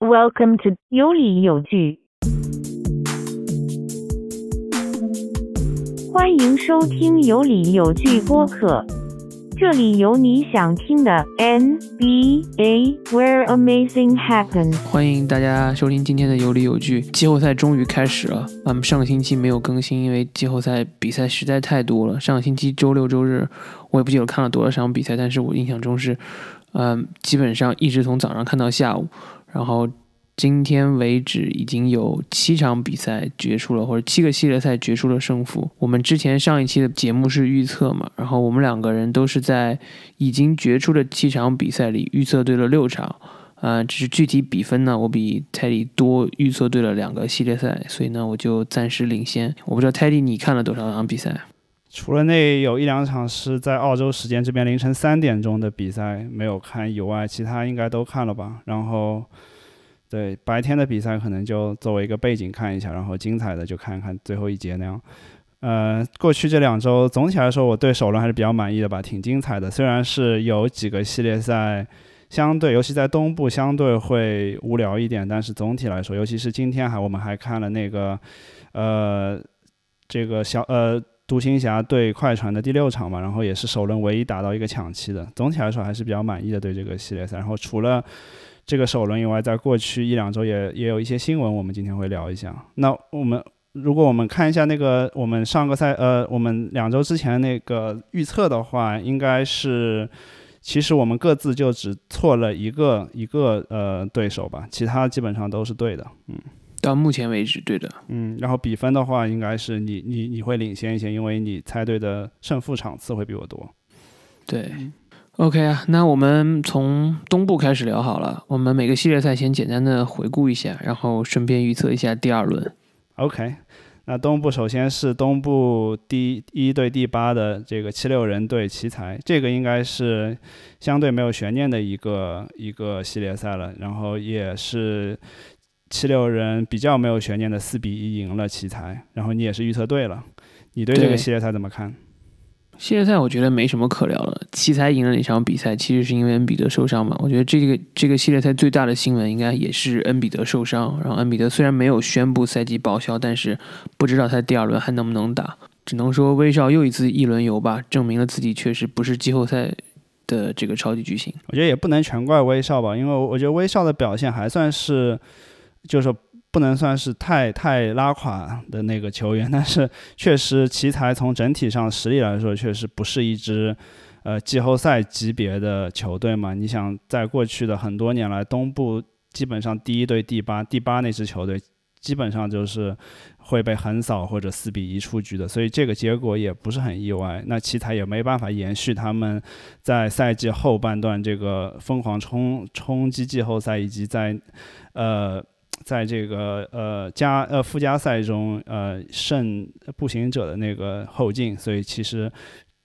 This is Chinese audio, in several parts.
Welcome to 有理有据，欢迎收听有理有据播客，这里有你想听的 NBA where amazing happens。欢迎大家收听今天的有理有据。季后赛终于开始了，我们上个星期没有更新，因为季后赛比赛实在太多了。上个星期周六周日，我也不记得看了多少场比赛，但是我印象中是，嗯、基本上一直从早上看到下午，然后今天为止已经有七场比赛决出了，或者七个系列赛决出了胜负。我们之前上一期的节目是预测嘛，然后我们两个人都是在已经决出的七场比赛里预测对了六场。呃，只是具体比分呢，我比泰迪多预测对了两个系列赛，所以呢，我就暂时领先。我不知道泰迪你看了多少场比赛？除了那有一两场是在澳洲时间这边凌晨三点钟的比赛没有看以外，其他应该都看了吧。然后，对白天的比赛可能就作为一个背景看一下，然后精彩的就看看最后一节那样。呃，过去这两周总体来说，我对首轮还是比较满意的吧，挺精彩的。虽然是有几个系列赛相对，尤其在东部相对会无聊一点，但是总体来说，尤其是今天还我们还看了那个，呃，这个小呃独行侠对快船的第六场嘛，然后也是首轮唯一打到一个抢七的，总体来说还是比较满意的对这个系列赛。然后除了这个首轮以外，在过去一两周也也有一些新闻，我们今天会聊一下。那我们如果我们看一下那个我们上个赛呃我们两周之前那个预测的话，应该是其实我们各自就只错了一个一个呃对手吧，其他基本上都是对的。嗯到目前为止，对的。嗯，然后比分的话，应该是你你你会领先一些，因为你猜对的胜负场次会比我多。对，OK 啊，那我们从东部开始聊好了。我们每个系列赛先简单的回顾一下，然后顺便预测一下第二轮。OK，那东部首先是东部第一对第八的这个七六人对奇才，这个应该是相对没有悬念的一个一个系列赛了，然后也是七六人比较没有悬念的四比一赢了奇才，然后你也是预测对了，你对这个系列赛怎么看？系列赛我觉得没什么可聊了，奇才赢了那场比赛，其实是因为恩比德受伤嘛。我觉得这个这个系列赛最大的新闻应该也是恩比德受伤。然后恩比德虽然没有宣布赛季报销，但是不知道他第二轮还能不能打。只能说威少又一次一轮游吧，证明了自己确实不是季后赛的这个超级巨星。我觉得也不能全怪威少吧，因为我觉得威少的表现还算是，就是说不能算是太太拉垮的那个球员，但是确实奇才从整体上实力来说，确实不是一支呃季后赛级别的球队嘛。你想，在过去的很多年来，东部基本上第一对第八，第八那支球队基本上就是会被横扫或者四比一出局的，所以这个结果也不是很意外。那奇才也没办法延续他们在赛季后半段这个疯狂冲冲击季后赛，以及在呃在这个呃加呃附加赛中呃胜步行者的那个后劲，所以其实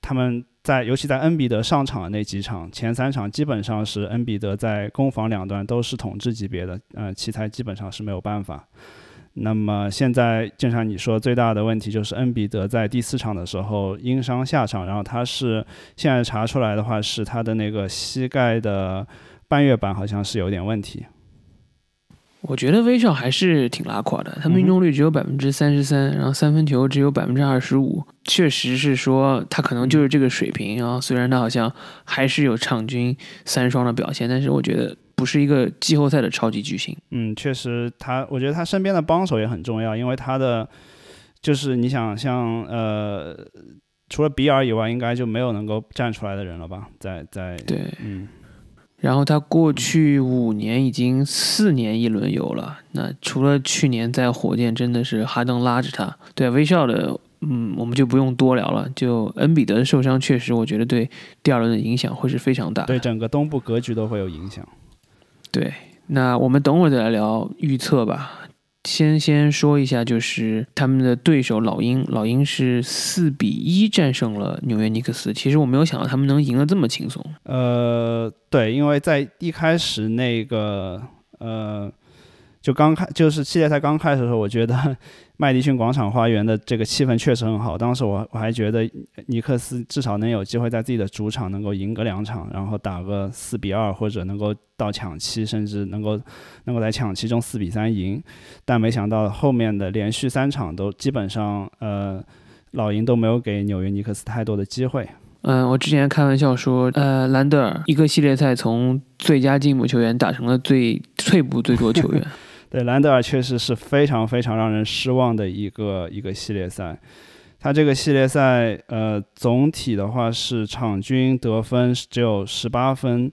他们在尤其在恩比德上场的那几场，前三场基本上是恩比德在攻防两端都是统治级别的，呃，奇才基本上是没有办法。那么现在，正像你说，最大的问题就是恩比德在第四场的时候因伤下场，然后他是现在查出来的话是他的那个膝盖的半月板好像是有点问题。我觉得威少还是挺拉垮的，他命中率只有百分之三十三，然后三分球只有百分之二十五，确实是说他可能就是这个水平啊。虽然他好像还是有场均三双的表现，但是我觉得不是一个季后赛的超级巨星。嗯，确实他，我觉得他身边的帮手也很重要，因为他的就是你想像呃，除了比尔以外，应该就没有能够站出来的人了吧？在在对，嗯。然后他过去五年已经四年一轮游了，那除了去年在火箭，真的是哈登拉着他。对威少的，嗯，我们就不用多聊了。就恩比德的受伤，确实我觉得对第二轮的影响会是非常大。对整个东部格局都会有影响。对，那我们等会儿再来聊预测吧。先先说一下，就是他们的对手老鹰，老鹰是四比一战胜了纽约尼克斯。其实我没有想到他们能赢得这么轻松。呃，对，因为在一开始那个呃，就刚开就是系列赛刚开始的时候，我觉得麦迪逊广场花园的这个气氛确实很好。当时我我还觉得尼克斯至少能有机会在自己的主场能够赢个两场，然后打个四比二，或者能够到抢七，甚至能够能够在抢七中四比三赢。但没想到后面的连续三场都基本上呃老鹰都没有给纽约尼克斯太多的机会。嗯，我之前开玩笑说，呃，兰德尔一个系列赛从最佳进步球员打成了最退步最多球员。对，兰德尔确实是非常非常让人失望的一个一个系列赛。他这个系列赛，呃，总体的话是场均得分只有十八分，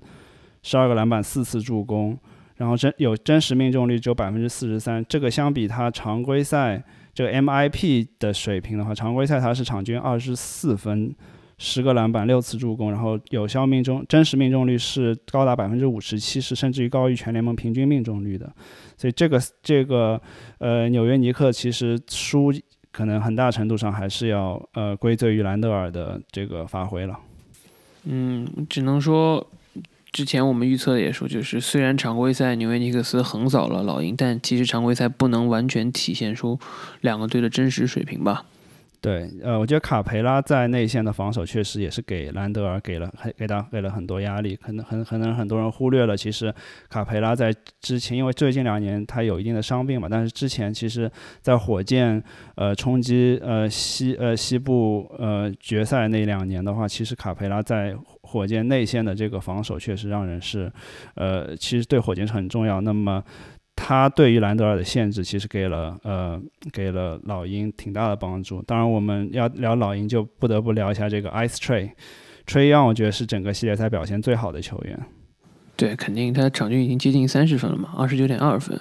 十二个篮板，四次助攻，然后真有真实命中率只有百分之四十三。这个相比他常规赛这个 MIP 的水平的话，常规赛他是场均二十四分。十个篮板，六次助攻，然后有效命中真实命中率是高达百分之五十七，是甚至于高于全联盟平均命中率的。所以这个这个呃纽约尼克其实输可能很大程度上还是要呃归罪于兰德尔的这个发挥了。嗯，只能说之前我们预测也说，就是虽然常规赛纽约尼克斯横扫了老鹰，但其实常规赛不能完全体现出两个队的真实水平吧。对，呃，我觉得卡培拉在内线的防守确实也是给兰德尔给了很给他给了很多压力，可能很可能很多人忽略了，其实卡培拉在之前，因为最近两年他有一定的伤病嘛，但是之前其实，在火箭呃冲击呃西呃西部呃决赛那两年的话，其实卡培拉在火箭内线的这个防守确实让人是，呃，其实对火箭是很重要。那么。他对于兰德尔的限制，其实给了呃给了老鹰挺大的帮助。当然，我们要聊老鹰，就不得不聊一下这个 Ice Trey，Trey Young，我觉得是整个系列赛表现最好的球员。对，肯定他场均已经接近三十分了嘛，二十九点二分。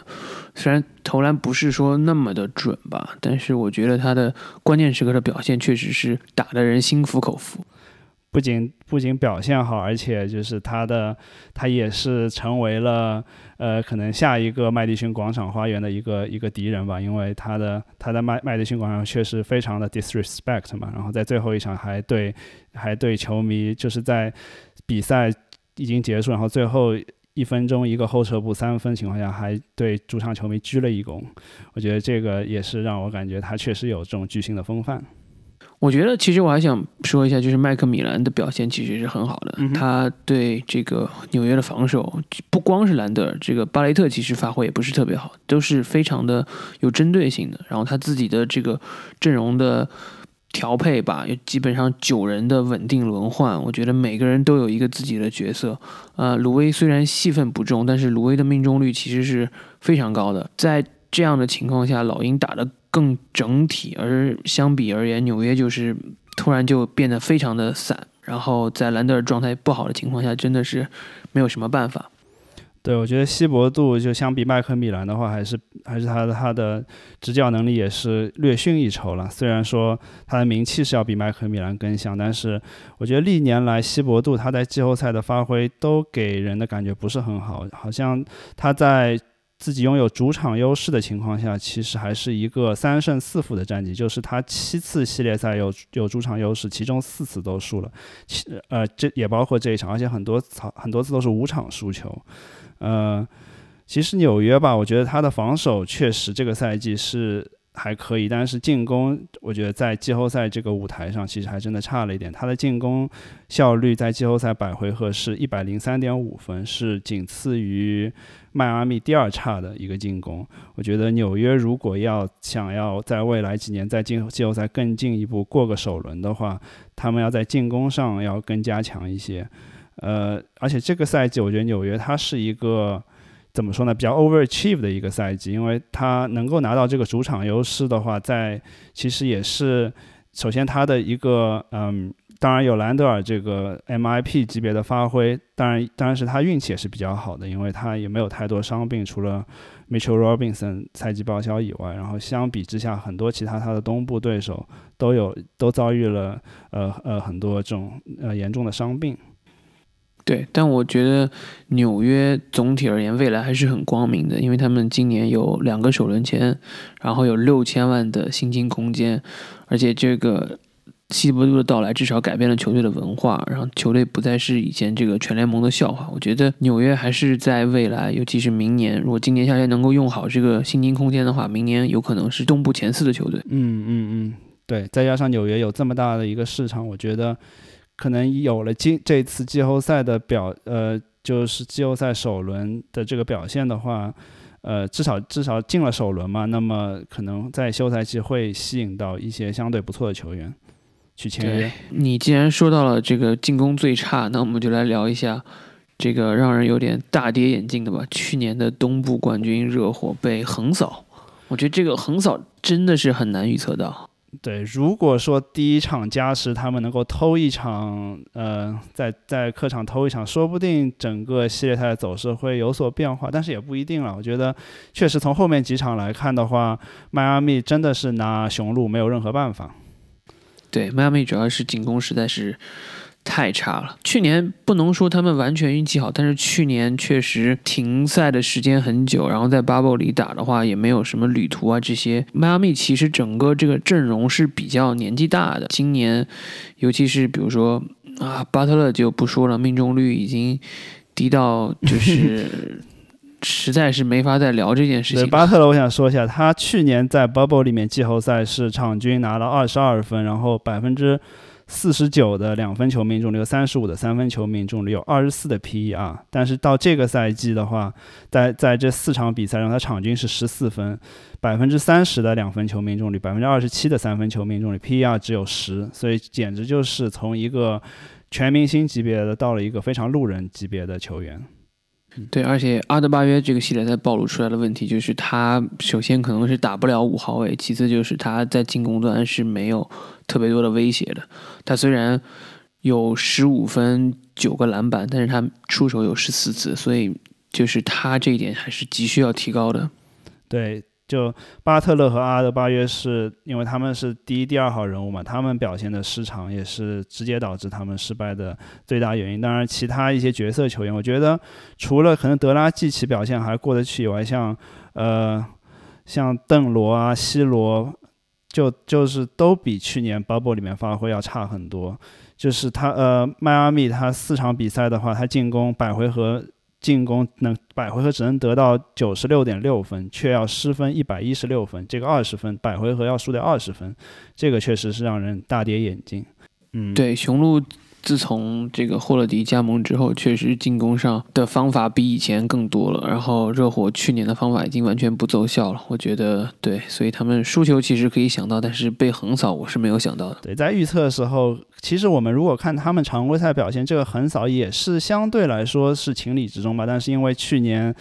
虽然投篮不是说那么的准吧，但是我觉得他的关键时刻的表现确实是打得人心服口服。不仅不仅表现好，而且就是他的他也是成为了呃可能下一个麦迪逊广场花园的一个一个敌人吧，因为他的他在麦麦迪逊广场确实非常的 disrespect 嘛，然后在最后一场还对还对球迷就是在比赛已经结束，然后最后一分钟一个后撤步三分情况下，还对主场球迷鞠了一躬，我觉得这个也是让我感觉他确实有这种巨星的风范。我觉得其实我还想说一下，就是麦克米兰的表现其实是很好的。他对这个纽约的防守，不光是兰德尔，这个巴雷特其实发挥也不是特别好，都是非常的有针对性的。然后他自己的这个阵容的调配吧，有基本上九人的稳定轮换，我觉得每个人都有一个自己的角色。呃，鲁威虽然戏份不重，但是鲁威的命中率其实是非常高的。在这样的情况下，老鹰打的。更整体，而相比而言，纽约就是突然就变得非常的散。然后在兰德尔状态不好的情况下，真的是没有什么办法。对，我觉得希伯杜就相比麦克米兰的话，还是还是他的他的执教能力也是略逊一筹了。虽然说他的名气是要比麦克米兰更响，但是我觉得历年来希伯杜他在季后赛的发挥都给人的感觉不是很好，好像他在。自己拥有主场优势的情况下，其实还是一个三胜四负的战绩。就是他七次系列赛有有主场优势，其中四次都输了，其呃这也包括这一场，而且很多场很多次都是五场输球。呃，其实纽约吧，我觉得他的防守确实这个赛季是。还可以，但是进攻，我觉得在季后赛这个舞台上，其实还真的差了一点。他的进攻效率在季后赛百回合是一百零三点五分，是仅次于迈阿密第二差的一个进攻。我觉得纽约如果要想要在未来几年在进季后赛更进一步过个首轮的话，他们要在进攻上要更加强一些。呃，而且这个赛季，我觉得纽约它是一个。怎么说呢？比较 overachieve 的一个赛季，因为他能够拿到这个主场优势的话，在其实也是首先他的一个嗯，当然有兰德尔这个 MIP 级别的发挥，当然当然是他运气也是比较好的，因为他也没有太多伤病，除了 Mitchell Robinson 赛季报销以外，然后相比之下，很多其他他的东部对手都有都遭遇了呃呃很多这种呃严重的伤病。对，但我觉得纽约总体而言未来还是很光明的，因为他们今年有两个首轮签，然后有六千万的薪金空间，而且这个西伯杜的到来至少改变了球队的文化，然后球队不再是以前这个全联盟的笑话。我觉得纽约还是在未来，尤其是明年，如果今年夏天能够用好这个薪金空间的话，明年有可能是东部前四的球队。嗯嗯嗯，对，再加上纽约有这么大的一个市场，我觉得可能有了今这次季后赛的表，呃，就是季后赛首轮的这个表现的话。呃，至少至少进了首轮嘛，那么可能在休赛期会吸引到一些相对不错的球员去签约。你既然说到了这个进攻最差，那我们就来聊一下这个让人有点大跌眼镜的吧。去年的东部冠军热火被横扫，我觉得这个横扫真的是很难预测到。对，如果说第一场加时他们能够偷一场，呃，在在客场偷一场，说不定整个系列赛的走势会有所变化，但是也不一定了。我觉得，确实从后面几场来看的话，迈阿密真的是拿雄鹿没有任何办法。对，迈阿密主要是进攻实在是。太差了。去年不能说他们完全运气好，但是去年确实停赛的时间很久，然后在 bubble 里打的话也没有什么旅途啊这些。迈阿密其实整个这个阵容是比较年纪大的，今年尤其是比如说啊巴特勒就不说了，命中率已经低到就是 实在是没法再聊这件事情。巴特勒，我想说一下，他去年在 bubble 里面季后赛是场均拿了二十二分，然后百分之。四十九的两分球命中率，三十五的三分球命中率，有二十四的 PER。但是到这个赛季的话，在在这四场比赛中，他场均是十四分，百分之三十的两分球命中率，百分之二十七的三分球命中率，PER 只有十，所以简直就是从一个全明星级别的到了一个非常路人级别的球员。对，而且阿德巴约这个系列赛暴露出来的问题就是，他首先可能是打不了五号位，其次就是他在进攻端是没有特别多的威胁的。他虽然有十五分九个篮板，但是他出手有十四次，所以就是他这一点还是急需要提高的。对。就巴特勒和阿德巴约是因为他们是第一、第二号人物嘛，他们表现的失常也是直接导致他们失败的最大原因。当然，其他一些角色球员，我觉得除了可能德拉季奇表现还过得去以外，像呃像邓罗啊、西罗，就就是都比去年 bubble 里面发挥要差很多。就是他呃迈阿密他四场比赛的话，他进攻百回合。进攻能百回合只能得到九十六点六分，却要失分一百一十六分，这个二十分百回合要输掉二十分，这个确实是让人大跌眼镜。嗯，对，雄鹿。自从这个霍勒迪加盟之后，确实进攻上的方法比以前更多了。然后热火去年的方法已经完全不奏效了，我觉得对，所以他们输球其实可以想到，但是被横扫我是没有想到的。对，在预测的时候，其实我们如果看他们常规赛表现，这个横扫也是相对来说是情理之中吧。但是因为去年。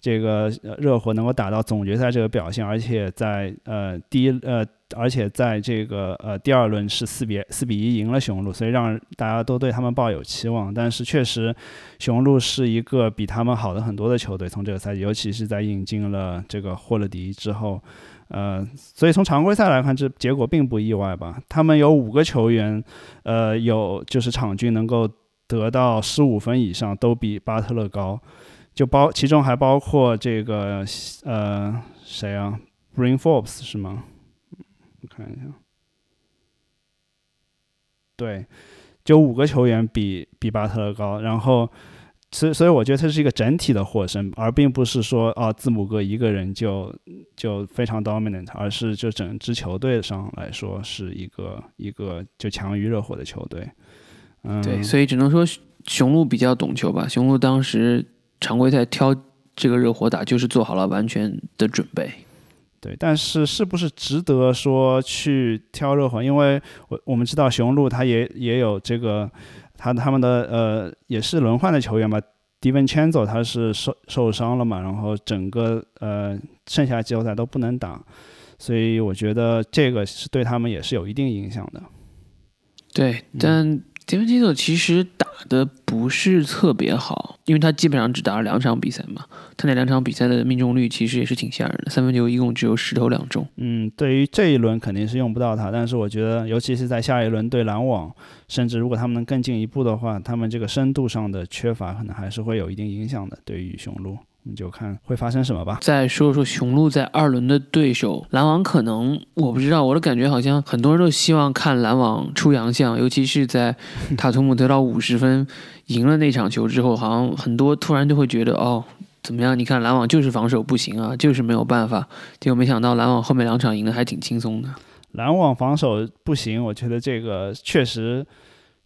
这个热火能够打到总决赛这个表现，而且在呃第一呃，而且在这个呃第二轮是四比四比一赢了雄鹿，所以让大家都对他们抱有期望。但是确实，雄鹿是一个比他们好的很多的球队，从这个赛季，尤其是在引进了这个霍勒迪之后，呃，所以从常规赛来看，这结果并不意外吧？他们有五个球员，呃，有就是场均能够得到十五分以上，都比巴特勒高。就包，其中还包括这个呃谁啊，Bring Forbes 是吗？我看一下，对，就五个球员比比巴特勒高，然后，所以所以我觉得他是一个整体的获胜，而并不是说啊字母哥一个人就就非常 dominant，而是就整支球队上来说是一个一个就强于热火的球队。嗯，对，所以只能说雄鹿比较懂球吧，雄鹿当时。常规赛挑这个热火打，就是做好了完全的准备。对，但是是不是值得说去挑热火？因为我我们知道雄鹿他也也有这个，他他们的呃也是轮换的球员嘛。迪文千走他是受受伤了嘛，然后整个呃剩下季后赛都不能打，所以我觉得这个是对他们也是有一定影响的。对，但。杰文基佐其实打的不是特别好，因为他基本上只打了两场比赛嘛。他那两场比赛的命中率其实也是挺吓人的，三分球一共只有十投两中。嗯，对于这一轮肯定是用不到他，但是我觉得，尤其是在下一轮对篮网，甚至如果他们能更进一步的话，他们这个深度上的缺乏可能还是会有一定影响的。对于雄鹿，你就看会发生什么吧。再说说雄鹿在二轮的对手篮网，可能我不知道，我的感觉好像很多人都希望看篮网出洋相，尤其是在塔图姆得到五十分赢了那场球之后，好像很多突然就会觉得哦。怎么样？你看篮网就是防守不行啊，就是没有办法。结果没想到篮网后面两场赢得还挺轻松的。篮网防守不行，我觉得这个确实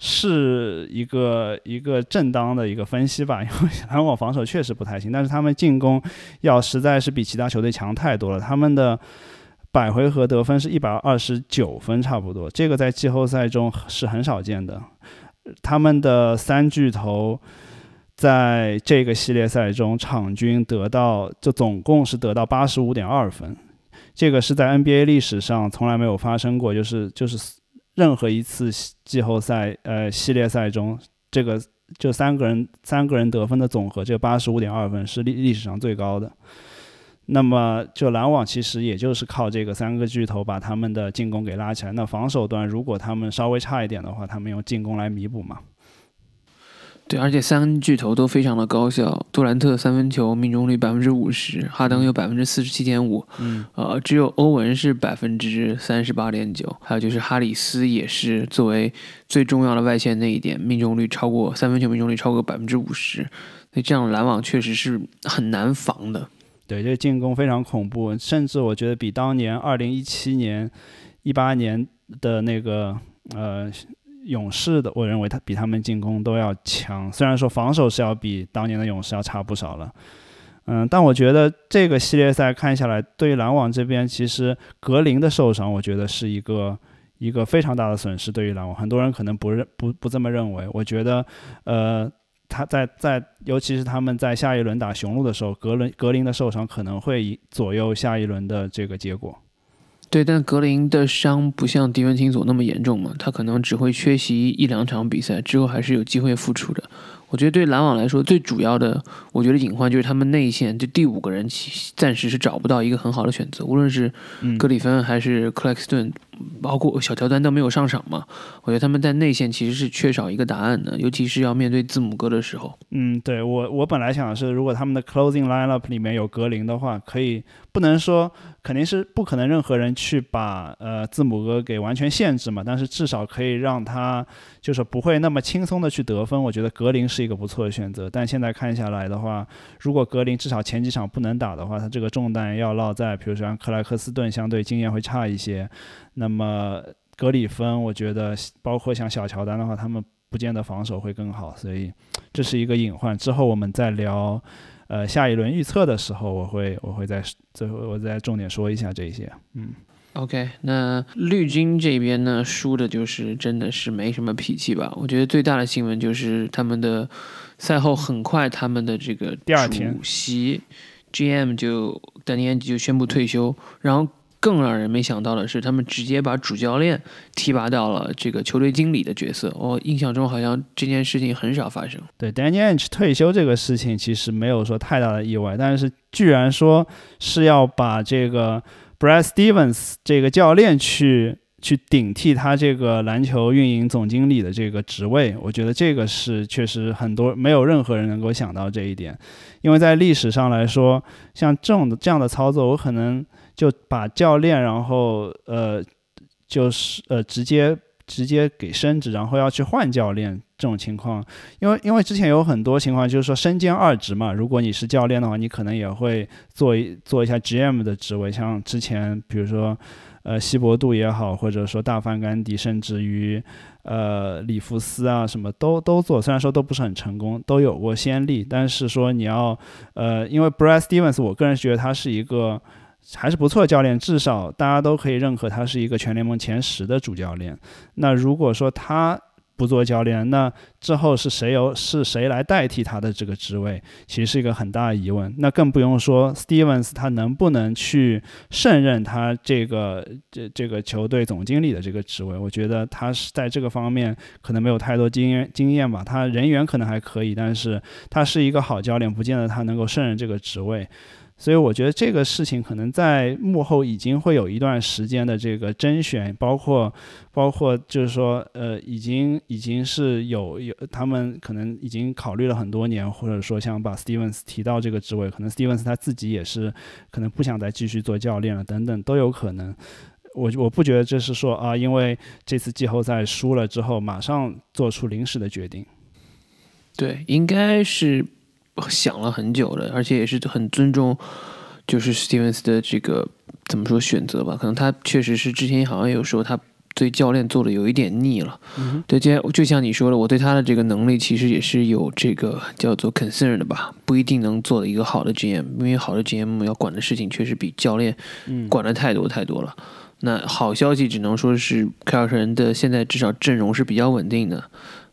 是一个一个正当的一个分析吧。因为篮网防守确实不太行，但是他们进攻要实在是比其他球队强太多了。他们的百回合得分是一百二十九分，差不多，这个在季后赛中是很少见的。他们的三巨头。在这个系列赛中，场均得到就总共是得到八十五点二分，这个是在 NBA 历史上从来没有发生过，就是就是任何一次季后赛呃系列赛中，这个就三个人三个人得分的总和，这八十五点二分是历历史上最高的。那么就篮网其实也就是靠这个三个巨头把他们的进攻给拉起来，那防守端如果他们稍微差一点的话，他们用进攻来弥补嘛。对，而且三巨头都非常的高效。杜兰特三分球命中率百分之五十，哈登有百分之四十七点五，嗯，呃，只有欧文是百分之三十八点九。还有就是哈里斯也是作为最重要的外线那一点，命中率超过三分球命中率超过百分之五十。所以这样篮网确实是很难防的。对，这进攻非常恐怖，甚至我觉得比当年二零一七年、一八年的那个呃。勇士的，我认为他比他们进攻都要强，虽然说防守是要比当年的勇士要差不少了，嗯，但我觉得这个系列赛看下来，对于篮网这边，其实格林的受伤，我觉得是一个一个非常大的损失。对于篮网，很多人可能不认不不这么认为。我觉得，呃，他在在，尤其是他们在下一轮打雄鹿的时候，格伦格林的受伤可能会左右下一轮的这个结果。对，但格林的伤不像迪文琴佐那么严重嘛，他可能只会缺席一两场比赛，之后还是有机会复出的。我觉得对篮网来说，最主要的，我觉得隐患就是他们内线就第五个人，暂时是找不到一个很好的选择，无论是格里芬还是克莱克斯顿。包括小乔丹都没有上场嘛？我觉得他们在内线其实是缺少一个答案的，尤其是要面对字母哥的时候。嗯，对我我本来想的是，如果他们的 closing lineup 里面有格林的话，可以不能说肯定是不可能任何人去把呃字母哥给完全限制嘛，但是至少可以让他就是不会那么轻松的去得分。我觉得格林是一个不错的选择，但现在看下来的话，如果格林至少前几场不能打的话，他这个重担要落在比如说像克莱克斯顿，相对经验会差一些。那么格里芬，我觉得包括像小乔丹的话，他们不见得防守会更好，所以这是一个隐患。之后我们再聊，呃，下一轮预测的时候，我会我会在最后我再重点说一下这些。嗯，OK，那绿军这边呢，输的就是真的是没什么脾气吧？我觉得最大的新闻就是他们的赛后很快，他们的这个第二天主席 GM 就丹尼安吉就宣布退休，然后。更让人没想到的是，他们直接把主教练提拔到了这个球队经理的角色。我印象中好像这件事情很少发生。对，Danny Ainge 退休这个事情其实没有说太大的意外，但是居然说是要把这个 Brad Stevens 这个教练去去顶替他这个篮球运营总经理的这个职位，我觉得这个是确实很多没有任何人能够想到这一点，因为在历史上来说，像这种的这样的操作，我可能。就把教练，然后呃，就是呃，直接直接给升职，然后要去换教练这种情况，因为因为之前有很多情况，就是说身兼二职嘛。如果你是教练的话，你可能也会做一做一下 GM 的职位，像之前比如说呃希伯杜也好，或者说大范甘迪，甚至于呃里弗斯啊，什么都都做，虽然说都不是很成功，都有过先例，但是说你要呃，因为 Brad Stevens，我个人觉得他是一个。还是不错的，教练至少大家都可以认可他是一个全联盟前十的主教练。那如果说他不做教练，那之后是谁由是谁来代替他的这个职位，其实是一个很大的疑问。那更不用说 Stevens 他能不能去胜任他这个这这个球队总经理的这个职位？我觉得他是在这个方面可能没有太多经验经验吧。他人缘可能还可以，但是他是一个好教练，不见得他能够胜任这个职位。所以我觉得这个事情可能在幕后已经会有一段时间的这个甄选，包括包括就是说，呃，已经已经是有有他们可能已经考虑了很多年，或者说想把 Stevens 提到这个职位，可能 Stevens 他自己也是可能不想再继续做教练了，等等都有可能。我我不觉得这是说啊，因为这次季后赛输了之后，马上做出临时的决定。对，应该是。想了很久了，而且也是很尊重，就是史蒂文斯的这个怎么说选择吧？可能他确实是之前好像有说他对教练做的有一点腻了。嗯，对，就就像你说的，我对他的这个能力其实也是有这个叫做 concern 的吧？不一定能做的一个好的 GM，因为好的 GM 要管的事情确实比教练管的太多太多了。那好消息只能说是凯尔特人的现在至少阵容是比较稳定的。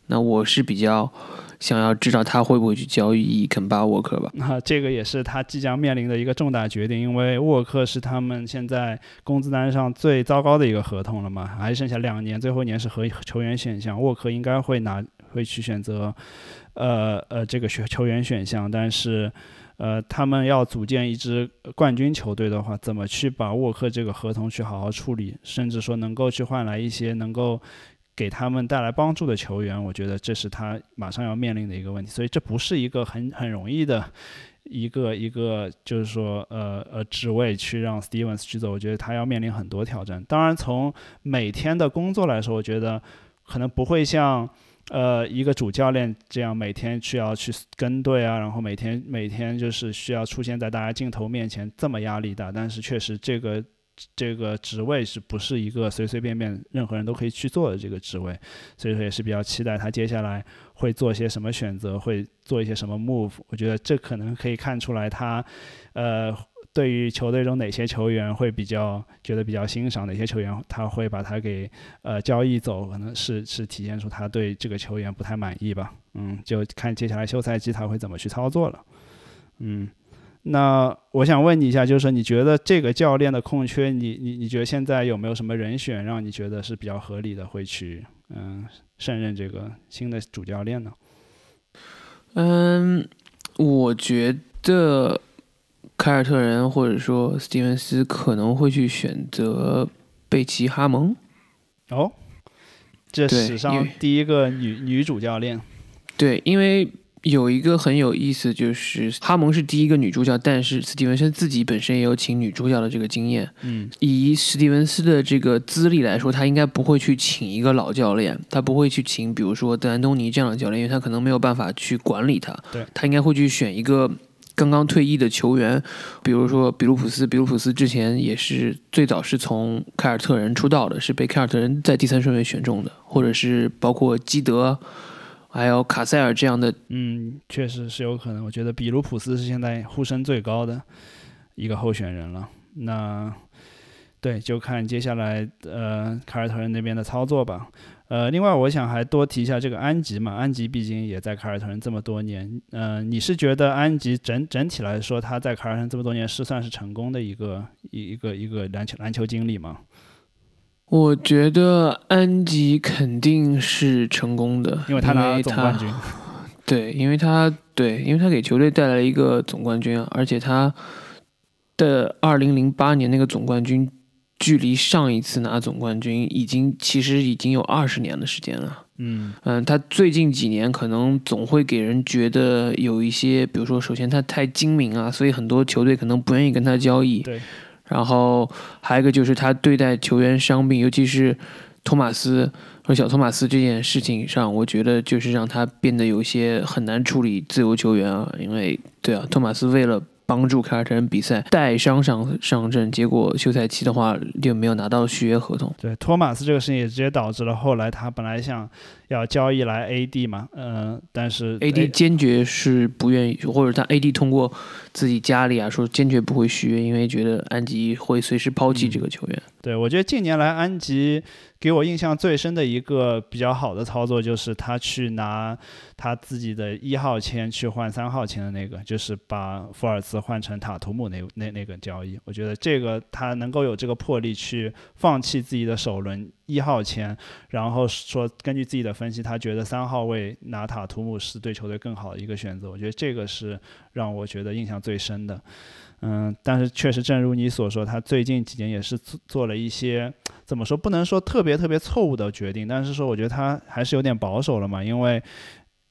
那我是比较。想要知道他会不会去交易肯巴沃克吧？那 这个也是他即将面临的一个重大决定，因为沃克是他们现在工资单上最糟糕的一个合同了嘛，还剩下两年，最后一年是和球员选项，沃克应该会拿会去选择，呃呃这个选球员选项，但是呃他们要组建一支冠军球队的话，怎么去把沃克这个合同去好好处理，甚至说能够去换来一些能够。给他们带来帮助的球员，我觉得这是他马上要面临的一个问题，所以这不是一个很很容易的一个一个，就是说呃呃职位去让 Stevens 去做，我觉得他要面临很多挑战。当然，从每天的工作来说，我觉得可能不会像呃一个主教练这样每天需要去跟队啊，然后每天每天就是需要出现在大家镜头面前这么压力大，但是确实这个。这个职位是不是一个随随便便任何人都可以去做的这个职位？所以说也是比较期待他接下来会做些什么选择，会做一些什么 move。我觉得这可能可以看出来他，呃，对于球队中哪些球员会比较觉得比较欣赏，哪些球员他会把他给呃交易走，可能是是体现出他对这个球员不太满意吧。嗯，就看接下来休赛季他会怎么去操作了。嗯。那我想问你一下，就是说，你觉得这个教练的空缺，你你你觉得现在有没有什么人选让你觉得是比较合理的，会去嗯胜任这个新的主教练呢？嗯，我觉得凯尔特人或者说斯蒂文斯可能会去选择贝奇哈蒙。哦，这史上第一个女女主教练。对，因为。有一个很有意思，就是哈蒙是第一个女主角，但是史蒂文森自己本身也有请女主角的这个经验。嗯，以史蒂文斯的这个资历来说，他应该不会去请一个老教练，他不会去请比如说德安东尼这样的教练，因为他可能没有办法去管理他。对，他应该会去选一个刚刚退役的球员，比如说比卢普斯。比卢普斯之前也是最早是从凯尔特人出道的，是被凯尔特人在第三顺位选中的，或者是包括基德。还有卡塞尔这样的，嗯，确实是有可能。我觉得比卢普斯是现在呼声最高的一个候选人了。那对，就看接下来呃凯尔特人那边的操作吧。呃，另外我想还多提一下这个安吉嘛，安吉毕竟也在凯尔特人这么多年。嗯，你是觉得安吉整整体来说他在凯尔特人这么多年是算是成功的一个一一个一个篮球篮球经历吗？我觉得安吉肯定是成功的，因为他拿了总冠军。对，因为他对，因为他给球队带来了一个总冠军啊，而且他的二零零八年那个总冠军，距离上一次拿总冠军已经其实已经有二十年的时间了。嗯嗯，他最近几年可能总会给人觉得有一些，比如说，首先他太精明啊，所以很多球队可能不愿意跟他交易。对。然后还有一个就是他对待球员伤病，尤其是托马斯和小托马斯这件事情上，我觉得就是让他变得有些很难处理自由球员啊，因为对啊，托马斯为了。帮助凯尔特人比赛带伤上上阵，结果休赛期的话就没有拿到续约合同。对，托马斯这个事情也直接导致了后来他本来想要交易来 AD 嘛，嗯，但是 AD 坚决是不愿意，或者他 AD 通过自己家里啊说坚决不会续约，因为觉得安吉会随时抛弃这个球员。对，我觉得近年来安吉。给我印象最深的一个比较好的操作，就是他去拿他自己的一号签去换三号签的那个，就是把福尔茨换成塔图姆那那那个交易。我觉得这个他能够有这个魄力去放弃自己的首轮。一号签，然后说根据自己的分析，他觉得三号位拿塔图姆是对球队更好的一个选择。我觉得这个是让我觉得印象最深的。嗯，但是确实，正如你所说，他最近几年也是做做了一些怎么说，不能说特别特别错误的决定，但是说我觉得他还是有点保守了嘛，因为。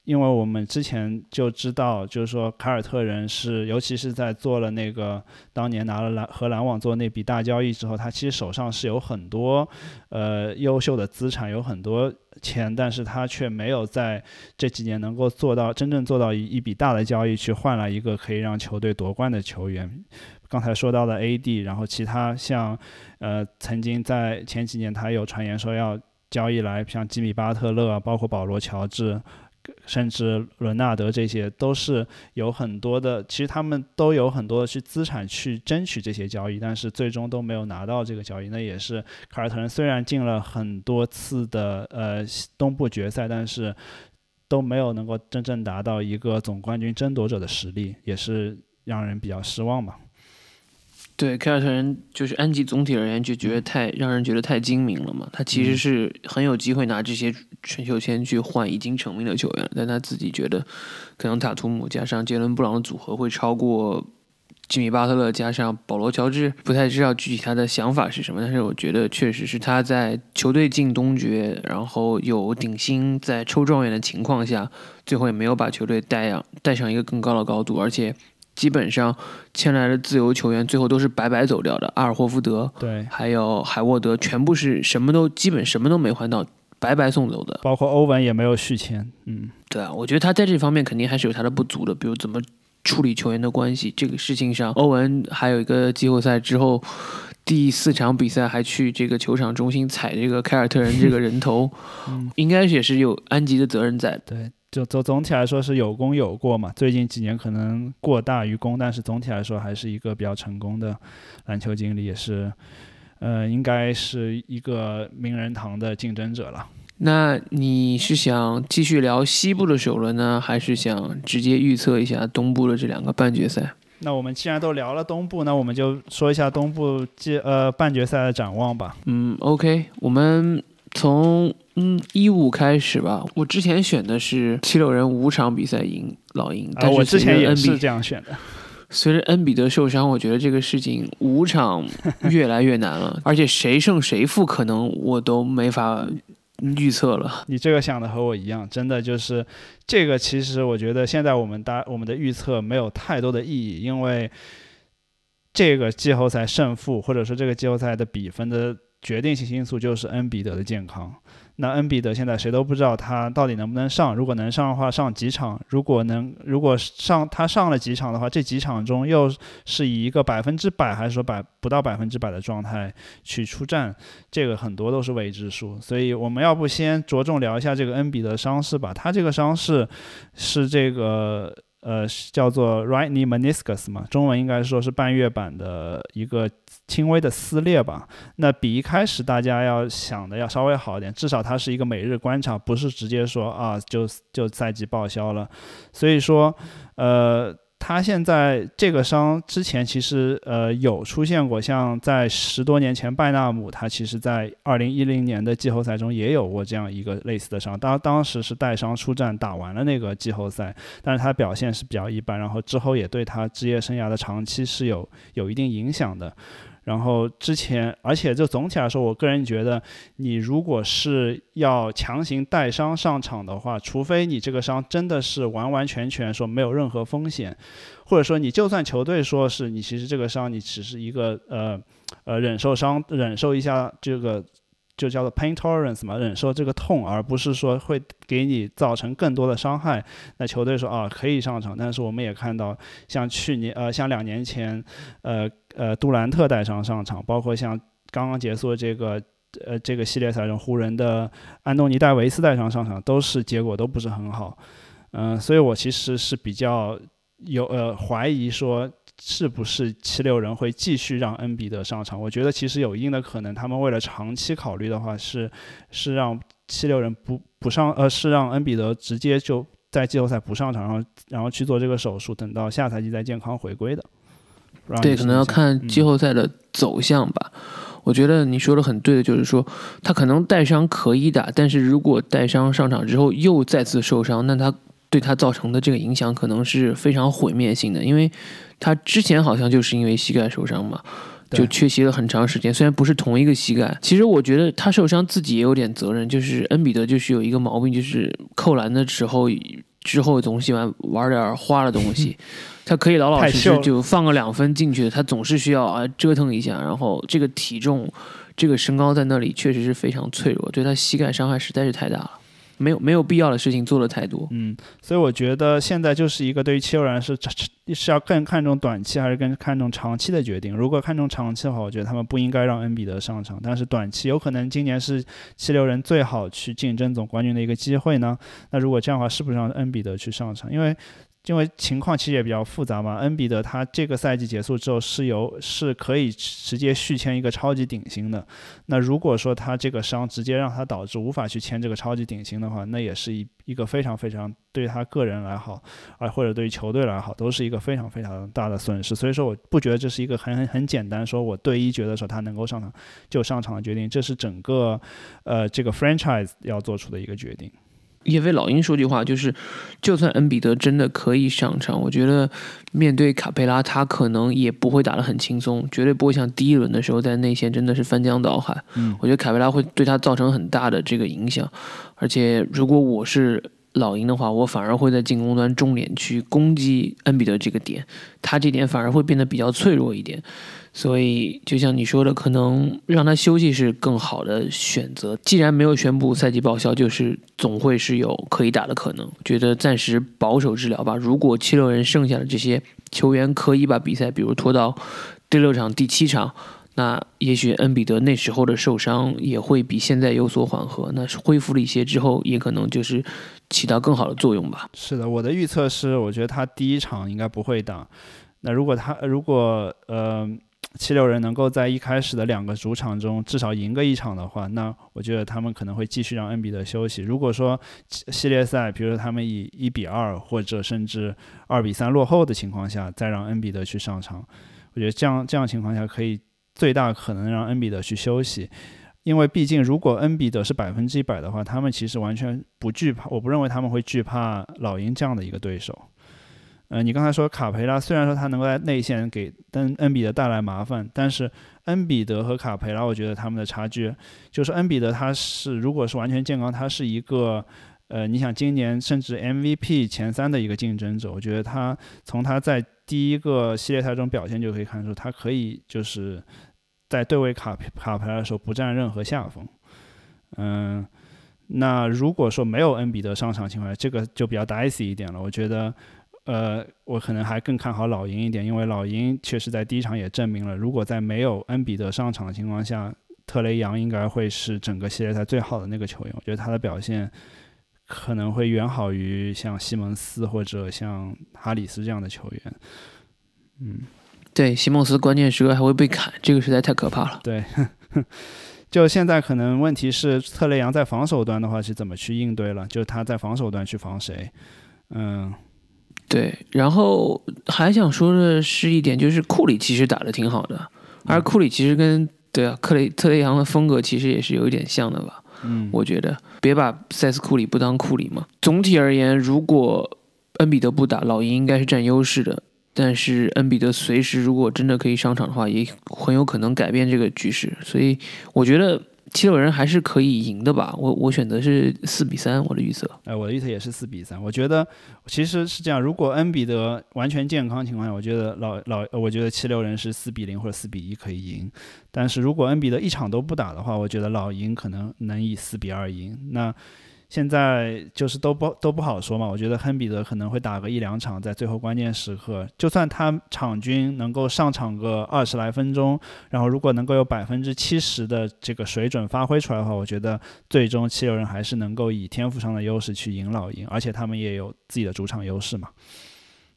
因为我们之前就知道，就是说凯尔特人是，尤其是在做了那个当年拿了篮和篮网做那笔大交易之后，他其实手上是有很多呃优秀的资产，有很多钱，但是他却没有在这几年能够做到真正做到一一笔大的交易，去换来一个可以让球队夺冠的球员。刚才说到的 AD，然后其他像呃曾经在前几年他有传言说要交易来像吉米巴特勒，包括保罗乔治。甚至伦纳德这些都是有很多的，其实他们都有很多的去资产去争取这些交易，但是最终都没有拿到这个交易。那也是凯尔特人虽然进了很多次的呃东部决赛，但是都没有能够真正达到一个总冠军争夺者的实力，也是让人比较失望吧。对凯尔特人，就是安吉总体而言就觉得太让人觉得太精明了嘛。他其实是很有机会拿这些选秀签去换已经成名的球员，但他自己觉得可能塔图姆加上杰伦布朗的组合会超过吉米巴特勒加上保罗乔治。不太知道具体他的想法是什么，但是我觉得确实是他在球队进东决，然后有顶薪在抽状元的情况下，最后也没有把球队带上带上一个更高的高度，而且。基本上签来的自由球员最后都是白白走掉的，阿尔霍福德，对，还有海沃德，全部是什么都基本什么都没换到，白白送走的。包括欧文也没有续签，嗯，对啊，我觉得他在这方面肯定还是有他的不足的，比如怎么处理球员的关系这个事情上，欧文还有一个季后赛之后第四场比赛还去这个球场中心踩这个凯尔特人这个人头，应该也是有安吉的责任在，对。就总总体来说是有功有过嘛，最近几年可能过大于功，但是总体来说还是一个比较成功的篮球经理，也是，呃，应该是一个名人堂的竞争者了。那你是想继续聊西部的首轮呢，还是想直接预测一下东部的这两个半决赛？那我们既然都聊了东部，那我们就说一下东部季呃半决赛的展望吧。嗯，OK，我们从。嗯，一五开始吧。我之前选的是七六人五场比赛赢老鹰，但我之前也是这样选的。随着恩比德受伤，我觉得这个事情五场越来越难了，而且谁胜谁负可能我都没法预测了。你这个想的和我一样，真的就是这个。其实我觉得现在我们大我们的预测没有太多的意义，因为这个季后赛胜负或者说这个季后赛的比分的决定性因素就是恩比德的健康。那恩比德现在谁都不知道他到底能不能上。如果能上的话，上几场？如果能，如果上他上了几场的话，这几场中又是以一个百分之百还是说百不到百分之百的状态去出战，这个很多都是未知数。所以我们要不先着重聊一下这个恩比德伤势吧。他这个伤势是这个。呃，叫做 right knee meniscus 嘛，中文应该说是半月板的一个轻微的撕裂吧。那比一开始大家要想的要稍微好一点，至少它是一个每日观察，不是直接说啊就就赛季报销了。所以说，呃。他现在这个伤之前其实呃有出现过，像在十多年前拜纳姆，他其实在二零一零年的季后赛中也有过这样一个类似的伤，当当时是带伤出战，打完了那个季后赛，但是他表现是比较一般，然后之后也对他职业生涯的长期是有有一定影响的。然后之前，而且就总体来说，我个人觉得，你如果是要强行带伤上场的话，除非你这个伤真的是完完全全说没有任何风险，或者说你就算球队说是你其实这个伤你只是一个呃呃忍受伤忍受一下这个就叫做 pain tolerance 嘛，忍受这个痛，而不是说会给你造成更多的伤害，那球队说啊可以上场，但是我们也看到像去年呃像两年前呃。呃，杜兰特带伤上场，包括像刚刚结束的这个呃这个系列赛中，湖人的安东尼戴维斯带伤上场，都是结果都不是很好。嗯，所以我其实是比较有呃怀疑说，是不是七六人会继续让恩比德上场？我觉得其实有一定的可能，他们为了长期考虑的话，是是让七六人不不上呃，是让恩比德直接就在季后赛不上场，然后然后去做这个手术，等到下赛季再健康回归的。对，可能要看季后赛的走向吧。我我觉得你说的很对的，就是说他可能带伤可以打，但是如果带伤上场之后又再次受伤，那他对他造成的这个影响可能是非常毁灭性的，因为他之前好像就是因为膝盖受伤嘛。就缺席了很长时间，虽然不是同一个膝盖。其实我觉得他受伤自己也有点责任，就是恩比德就是有一个毛病，就是扣篮的时候之后总喜欢玩点花的东西。他可以老老实实就放个两分进去，他总是需要啊折腾一下。然后这个体重、这个身高在那里确实是非常脆弱，对他膝盖伤害实在是太大了。没有没有必要的事情做的太多，嗯，所以我觉得现在就是一个对于七六人是是要更看重短期还是更看重长期的决定。如果看重长期的话，我觉得他们不应该让恩比德上场。但是短期有可能今年是七六人最好去竞争总冠军的一个机会呢。那如果这样的话，是不是让恩比德去上场？因为因为情况其实也比较复杂嘛，恩比德他这个赛季结束之后是由是可以直接续签一个超级顶薪的。那如果说他这个伤直接让他导致无法去签这个超级顶薪的话，那也是一一个非常非常对他个人来好，啊或者对于球队来好，都是一个非常非常大的损失。所以说我不觉得这是一个很很很简单说我对一觉得说他能够上场就上场的决定，这是整个呃这个 franchise 要做出的一个决定。叶飞老鹰说句话，就是，就算恩比德真的可以上场，我觉得面对卡佩拉，他可能也不会打得很轻松，绝对不会像第一轮的时候在内线真的是翻江倒海。嗯，我觉得卡佩拉会对他造成很大的这个影响，而且如果我是老鹰的话，我反而会在进攻端重点去攻击恩比德这个点，他这点反而会变得比较脆弱一点。所以，就像你说的，可能让他休息是更好的选择。既然没有宣布赛季报销，就是总会是有可以打的可能。觉得暂时保守治疗吧。如果七六人剩下的这些球员可以把比赛，比如拖到第六场、第七场，那也许恩比德那时候的受伤也会比现在有所缓和。那是恢复了一些之后，也可能就是起到更好的作用吧。是的，我的预测是，我觉得他第一场应该不会打。那如果他如果呃。七六人能够在一开始的两个主场中至少赢个一场的话，那我觉得他们可能会继续让恩比德休息。如果说系列赛，比如说他们以一比二或者甚至二比三落后的情况下，再让恩比德去上场，我觉得这样这样情况下可以最大可能让恩比德去休息。因为毕竟如果恩比德是百分之一百的话，他们其实完全不惧怕，我不认为他们会惧怕老鹰这样的一个对手。呃，你刚才说卡培拉，虽然说他能够在内线给恩恩比德带来麻烦，但是恩比德和卡培拉，我觉得他们的差距就是恩比德他是如果是完全健康，他是一个呃，你想今年甚至 MVP 前三的一个竞争者，我觉得他从他在第一个系列赛中表现就可以看出，他可以就是在对位卡卡培拉的时候不占任何下风。嗯，那如果说没有恩比德上场情况下，这个就比较 dicey 一点了，我觉得。呃，我可能还更看好老鹰一点，因为老鹰确实在第一场也证明了，如果在没有恩比德上场的情况下，特雷杨应该会是整个系列赛最好的那个球员。我觉得他的表现可能会远好于像西蒙斯或者像哈里斯这样的球员。嗯，对，西蒙斯关键时刻还会被砍，这个实在太可怕了。对，就现在可能问题是特雷杨在防守端的话是怎么去应对了？就他在防守端去防谁？嗯。对，然后还想说的是一点，就是库里其实打的挺好的，而库里其实跟对啊克雷特雷杨的风格其实也是有一点像的吧？嗯，我觉得别把塞斯库里不当库里嘛。总体而言，如果恩比德不打，老鹰应该是占优势的，但是恩比德随时如果真的可以上场的话，也很有可能改变这个局势，所以我觉得。七六人还是可以赢的吧？我我选择是四比三，我的预测。哎，我的预测也是四比三。我觉得其实是这样，如果恩比德完全健康情况下，我觉得老老，我觉得七六人是四比零或者四比一可以赢。但是如果恩比德一场都不打的话，我觉得老鹰可能能以四比二赢。那。现在就是都不都不好说嘛，我觉得亨比德可能会打个一两场，在最后关键时刻，就算他场均能够上场个二十来分钟，然后如果能够有百分之七十的这个水准发挥出来的话，我觉得最终七六人还是能够以天赋上的优势去赢老鹰，而且他们也有自己的主场优势嘛，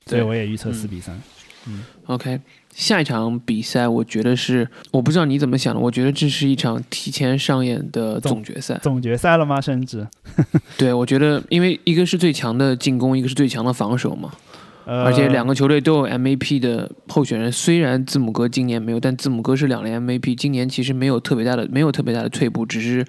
所以我也预测四比三。嗯，OK。下一场比赛，我觉得是我不知道你怎么想的。我觉得这是一场提前上演的总决赛，总决赛了吗？甚至，对我觉得，因为一个是最强的进攻，一个是最强的防守嘛。呃，而且两个球队都有 MVP 的候选人，虽然字母哥今年没有，但字母哥是两连 MVP，今年其实没有特别大的没有特别大的退步，只是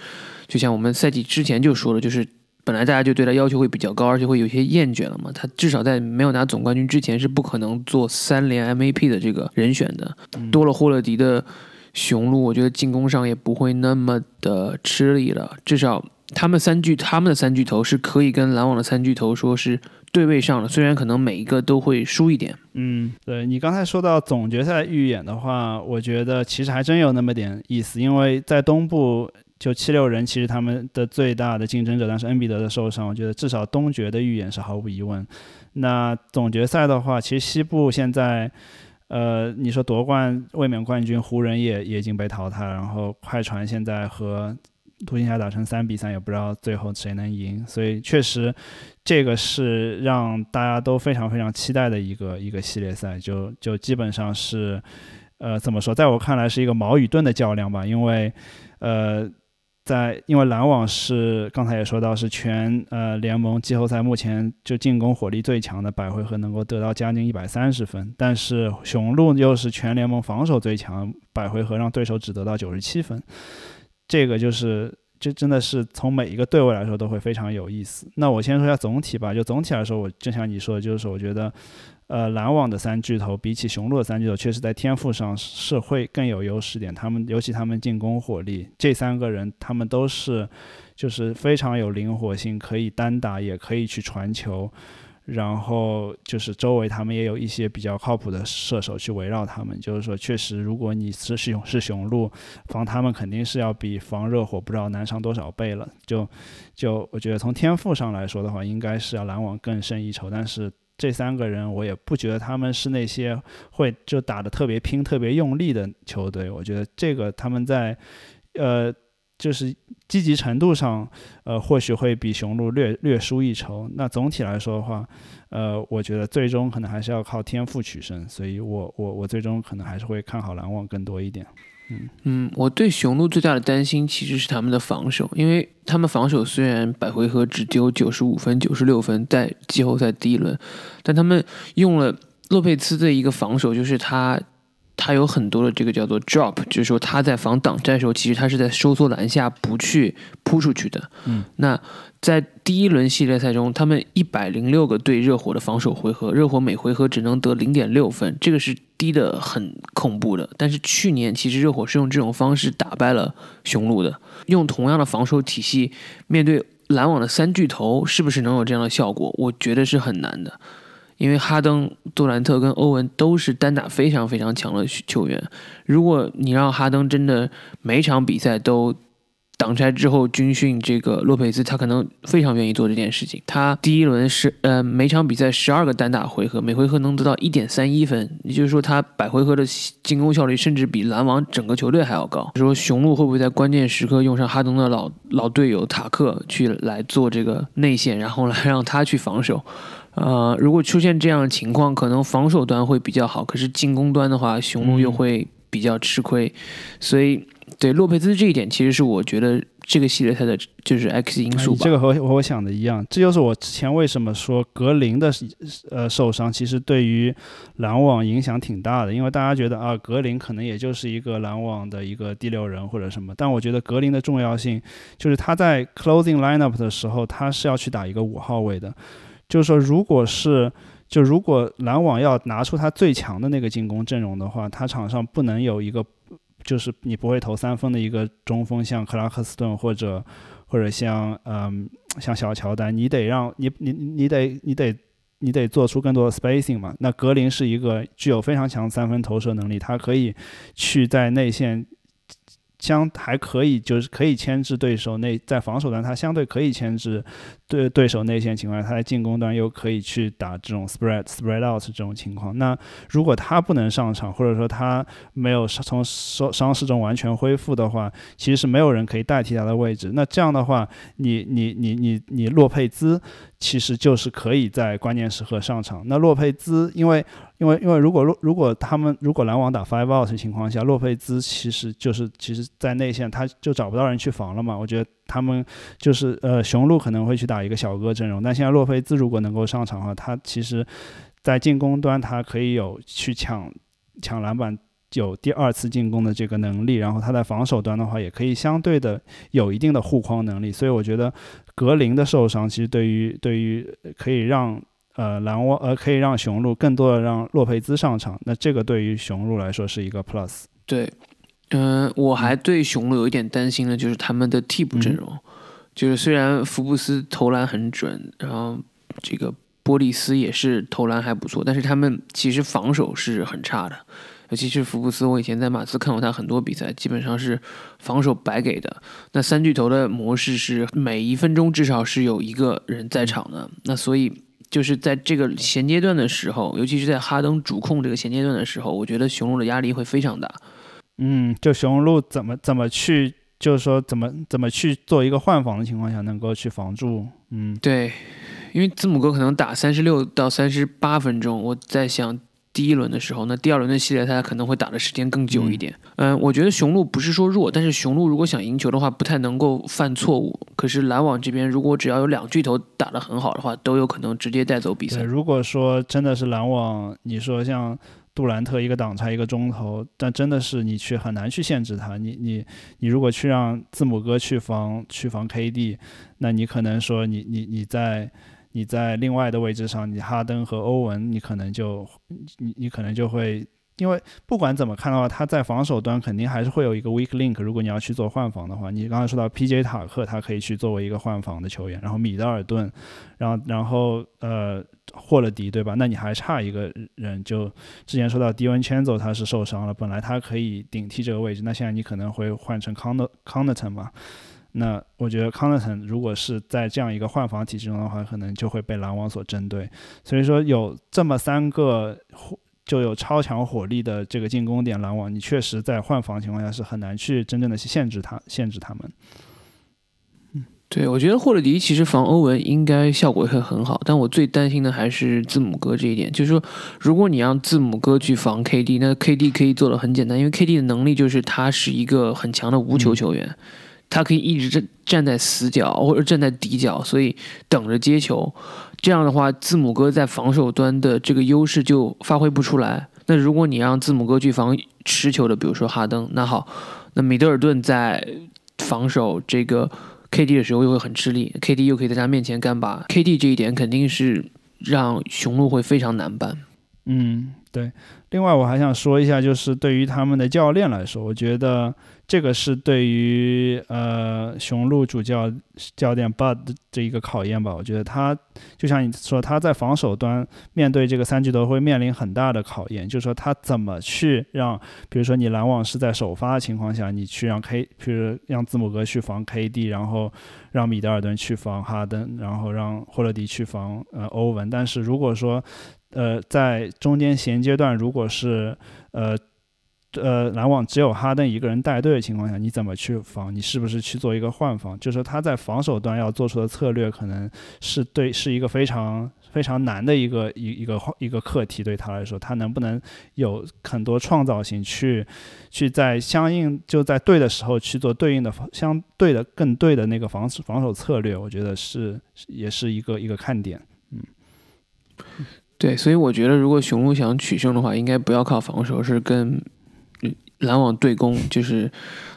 就像我们赛季之前就说了，就是本来大家就对他要求会比较高，而且会有些厌倦了嘛。他至少在没有拿总冠军之前是不可能做三连 MVP 的这个人选的。多了霍勒迪的雄鹿，我觉得进攻上也不会那么的吃力了，至少他们三巨他们的三巨头是可以跟篮网的三巨头说是。对位上了，虽然可能每一个都会输一点。嗯，对你刚才说到总决赛预演的话，我觉得其实还真有那么点意思，因为在东部就七六人其实他们的最大的竞争者，但是恩比德的受伤，我觉得至少东决的预演是毫无疑问。那总决赛的话，其实西部现在，呃，你说夺冠卫冕冠军湖人也也已经被淘汰，然后快船现在和。独行侠打成三比三，也不知道最后谁能赢，所以确实，这个是让大家都非常非常期待的一个一个系列赛，就就基本上是，呃，怎么说，在我看来是一个矛与盾的较量吧，因为，呃，在因为篮网是刚才也说到是全呃联盟季后赛目前就进攻火力最强的，百回合能够得到将近一百三十分，但是雄鹿又是全联盟防守最强，百回合让对手只得到九十七分。这个就是，这真的是从每一个队位来说都会非常有意思。那我先说一下总体吧，就总体来说，我就像你说的，就是，我觉得，呃，篮网的三巨头比起雄鹿的三巨头，确实在天赋上是会更有优势点。他们尤其他们进攻火力，这三个人他们都是，就是非常有灵活性，可以单打，也可以去传球。然后就是周围他们也有一些比较靠谱的射手去围绕他们，就是说确实，如果你是雄是雄鹿，防他们肯定是要比防热火不知道难上多少倍了。就就我觉得从天赋上来说的话，应该是要篮网更胜一筹。但是这三个人我也不觉得他们是那些会就打得特别拼、特别用力的球队。我觉得这个他们在呃。就是积极程度上，呃，或许会比雄鹿略略输一筹。那总体来说的话，呃，我觉得最终可能还是要靠天赋取胜。所以我我我最终可能还是会看好篮网更多一点。嗯，我对雄鹿最大的担心其实是他们的防守，因为他们防守虽然百回合只丢九十五分、九十六分，在季后赛第一轮，但他们用了洛佩兹的一个防守，就是他。他有很多的这个叫做 drop，就是说他在防挡拆的时候，其实他是在收缩篮下，不去扑出去的。嗯，那在第一轮系列赛中，他们一百零六个对热火的防守回合，热火每回合只能得零点六分，这个是低的很恐怖的。但是去年其实热火是用这种方式打败了雄鹿的，用同样的防守体系面对篮网的三巨头，是不是能有这样的效果？我觉得是很难的。因为哈登、杜兰特跟欧文都是单打非常非常强的球员，如果你让哈登真的每场比赛都挡拆之后军训这个洛佩兹，他可能非常愿意做这件事情。他第一轮是呃每场比赛十二个单打回合，每回合能得到一点三一分，也就是说他百回合的进攻效率甚至比篮网整个球队还要高。说雄鹿会不会在关键时刻用上哈登的老老队友塔克去来做这个内线，然后来让他去防守？呃，如果出现这样的情况，可能防守端会比较好，可是进攻端的话，雄鹿又会比较吃亏。所以，对洛佩兹这一点，其实是我觉得这个系列赛的就是 X 因素吧。这个和和我想的一样，这就是我之前为什么说格林的呃受伤，其实对于篮网影响挺大的，因为大家觉得啊，格林可能也就是一个篮网的一个第六人或者什么，但我觉得格林的重要性就是他在 closing lineup 的时候，他是要去打一个五号位的。就是说，如果是就如果篮网要拿出他最强的那个进攻阵容的话，他场上不能有一个就是你不会投三分的一个中锋，像克拉克斯顿或者或者像嗯像小乔丹，你得让你你你得你得你得做出更多的 spacing 嘛。那格林是一个具有非常强三分投射能力，他可以去在内线。相还可以，就是可以牵制对手内在防守端，他相对可以牵制对对手内线情况下，他在进攻端又可以去打这种 spread spread out 这种情况。那如果他不能上场，或者说他没有从伤伤势中完全恢复的话，其实是没有人可以代替他的位置。那这样的话，你你你你你洛佩兹其实就是可以在关键时刻上场。那洛佩兹因为。因为因为如果如如果他们如果篮网打 five out 的情况下，洛佩兹其实就是其实在内线他就找不到人去防了嘛。我觉得他们就是呃雄鹿可能会去打一个小哥阵容，但现在洛佩兹如果能够上场的话，他其实在进攻端他可以有去抢抢篮板。有第二次进攻的这个能力，然后他在防守端的话，也可以相对的有一定的护框能力，所以我觉得格林的受伤，其实对于对于可以让呃篮网呃可以让雄鹿更多的让洛佩兹上场，那这个对于雄鹿来说是一个 plus。对，嗯，我还对雄鹿有一点担心的，就是他们的替补阵容，就是虽然福布斯投篮很准，然后这个波利斯也是投篮还不错，但是他们其实防守是很差的。尤其是福布斯，我以前在马刺看过他很多比赛，基本上是防守白给的。那三巨头的模式是每一分钟至少是有一个人在场的。那所以就是在这个衔接段的时候，尤其是在哈登主控这个衔接段的时候，我觉得雄鹿的压力会非常大。嗯，就雄鹿怎么怎么去，就是说怎么怎么去做一个换防的情况下，能够去防住。嗯，对，因为字母哥可能打三十六到三十八分钟，我在想。第一轮的时候，那第二轮的系列赛可能会打的时间更久一点。嗯，我觉得雄鹿不是说弱，但是雄鹿如果想赢球的话，不太能够犯错误。可是篮网这边，如果只要有两巨头打得很好的话，都有可能直接带走比赛。如果说真的是篮网，你说像杜兰特一个挡拆一个中投，但真的是你去很难去限制他。你你你如果去让字母哥去防去防 KD，那你可能说你你你在。你在另外的位置上，你哈登和欧文，你可能就你你可能就会，因为不管怎么看的话，他在防守端肯定还是会有一个 weak link。如果你要去做换防的话，你刚才说到 P.J. 塔克，他可以去作为一个换防的球员，然后米德尔顿，然后然后呃霍勒迪，对吧？那你还差一个人，就之前说到迪文千走他是受伤了，本来他可以顶替这个位置，那现在你可能会换成康德康德滕嘛？那我觉得康纳滕如果是在这样一个换防体系中的话，可能就会被篮网所针对。所以说有这么三个就有超强火力的这个进攻点，篮网你确实在换防情况下是很难去真正的去限制他，限制他们。嗯，对，我觉得霍勒迪其实防欧文应该效果会很好，但我最担心的还是字母哥这一点，就是说如果你让字母哥去防 KD，那 KD 可以做的很简单，因为 KD 的能力就是他是一个很强的无球球员。他可以一直站站在死角或者站在底角，所以等着接球。这样的话，字母哥在防守端的这个优势就发挥不出来。那如果你让字母哥去防持球的，比如说哈登，那好，那米德尔顿在防守这个 KD 的时候又会很吃力，KD 又可以在他面前干拔，KD 这一点肯定是让雄鹿会非常难办。嗯，对。另外，我还想说一下，就是对于他们的教练来说，我觉得。这个是对于呃雄鹿主教教练 Bud 这一个考验吧？我觉得他就像你说，他在防守端面对这个三巨头会面临很大的考验，就是说他怎么去让，比如说你篮网是在首发的情况下，你去让 K，比如让字母哥去防 KD，然后让米德尔顿去防哈登，然后让霍勒迪去防呃欧文。但是如果说呃在中间衔接段，如果是呃。呃，篮网只有哈登一个人带队的情况下，你怎么去防？你是不是去做一个换防？就是他在防守端要做出的策略，可能是对是一个非常非常难的一个一一个一个课题。对他来说，他能不能有很多创造性去去在相应就在对的时候去做对应的相对的更对的那个防守防守策略？我觉得是也是一个一个看点。嗯，对，所以我觉得如果雄鹿想取胜的话，应该不要靠防守，是跟。篮网对攻就是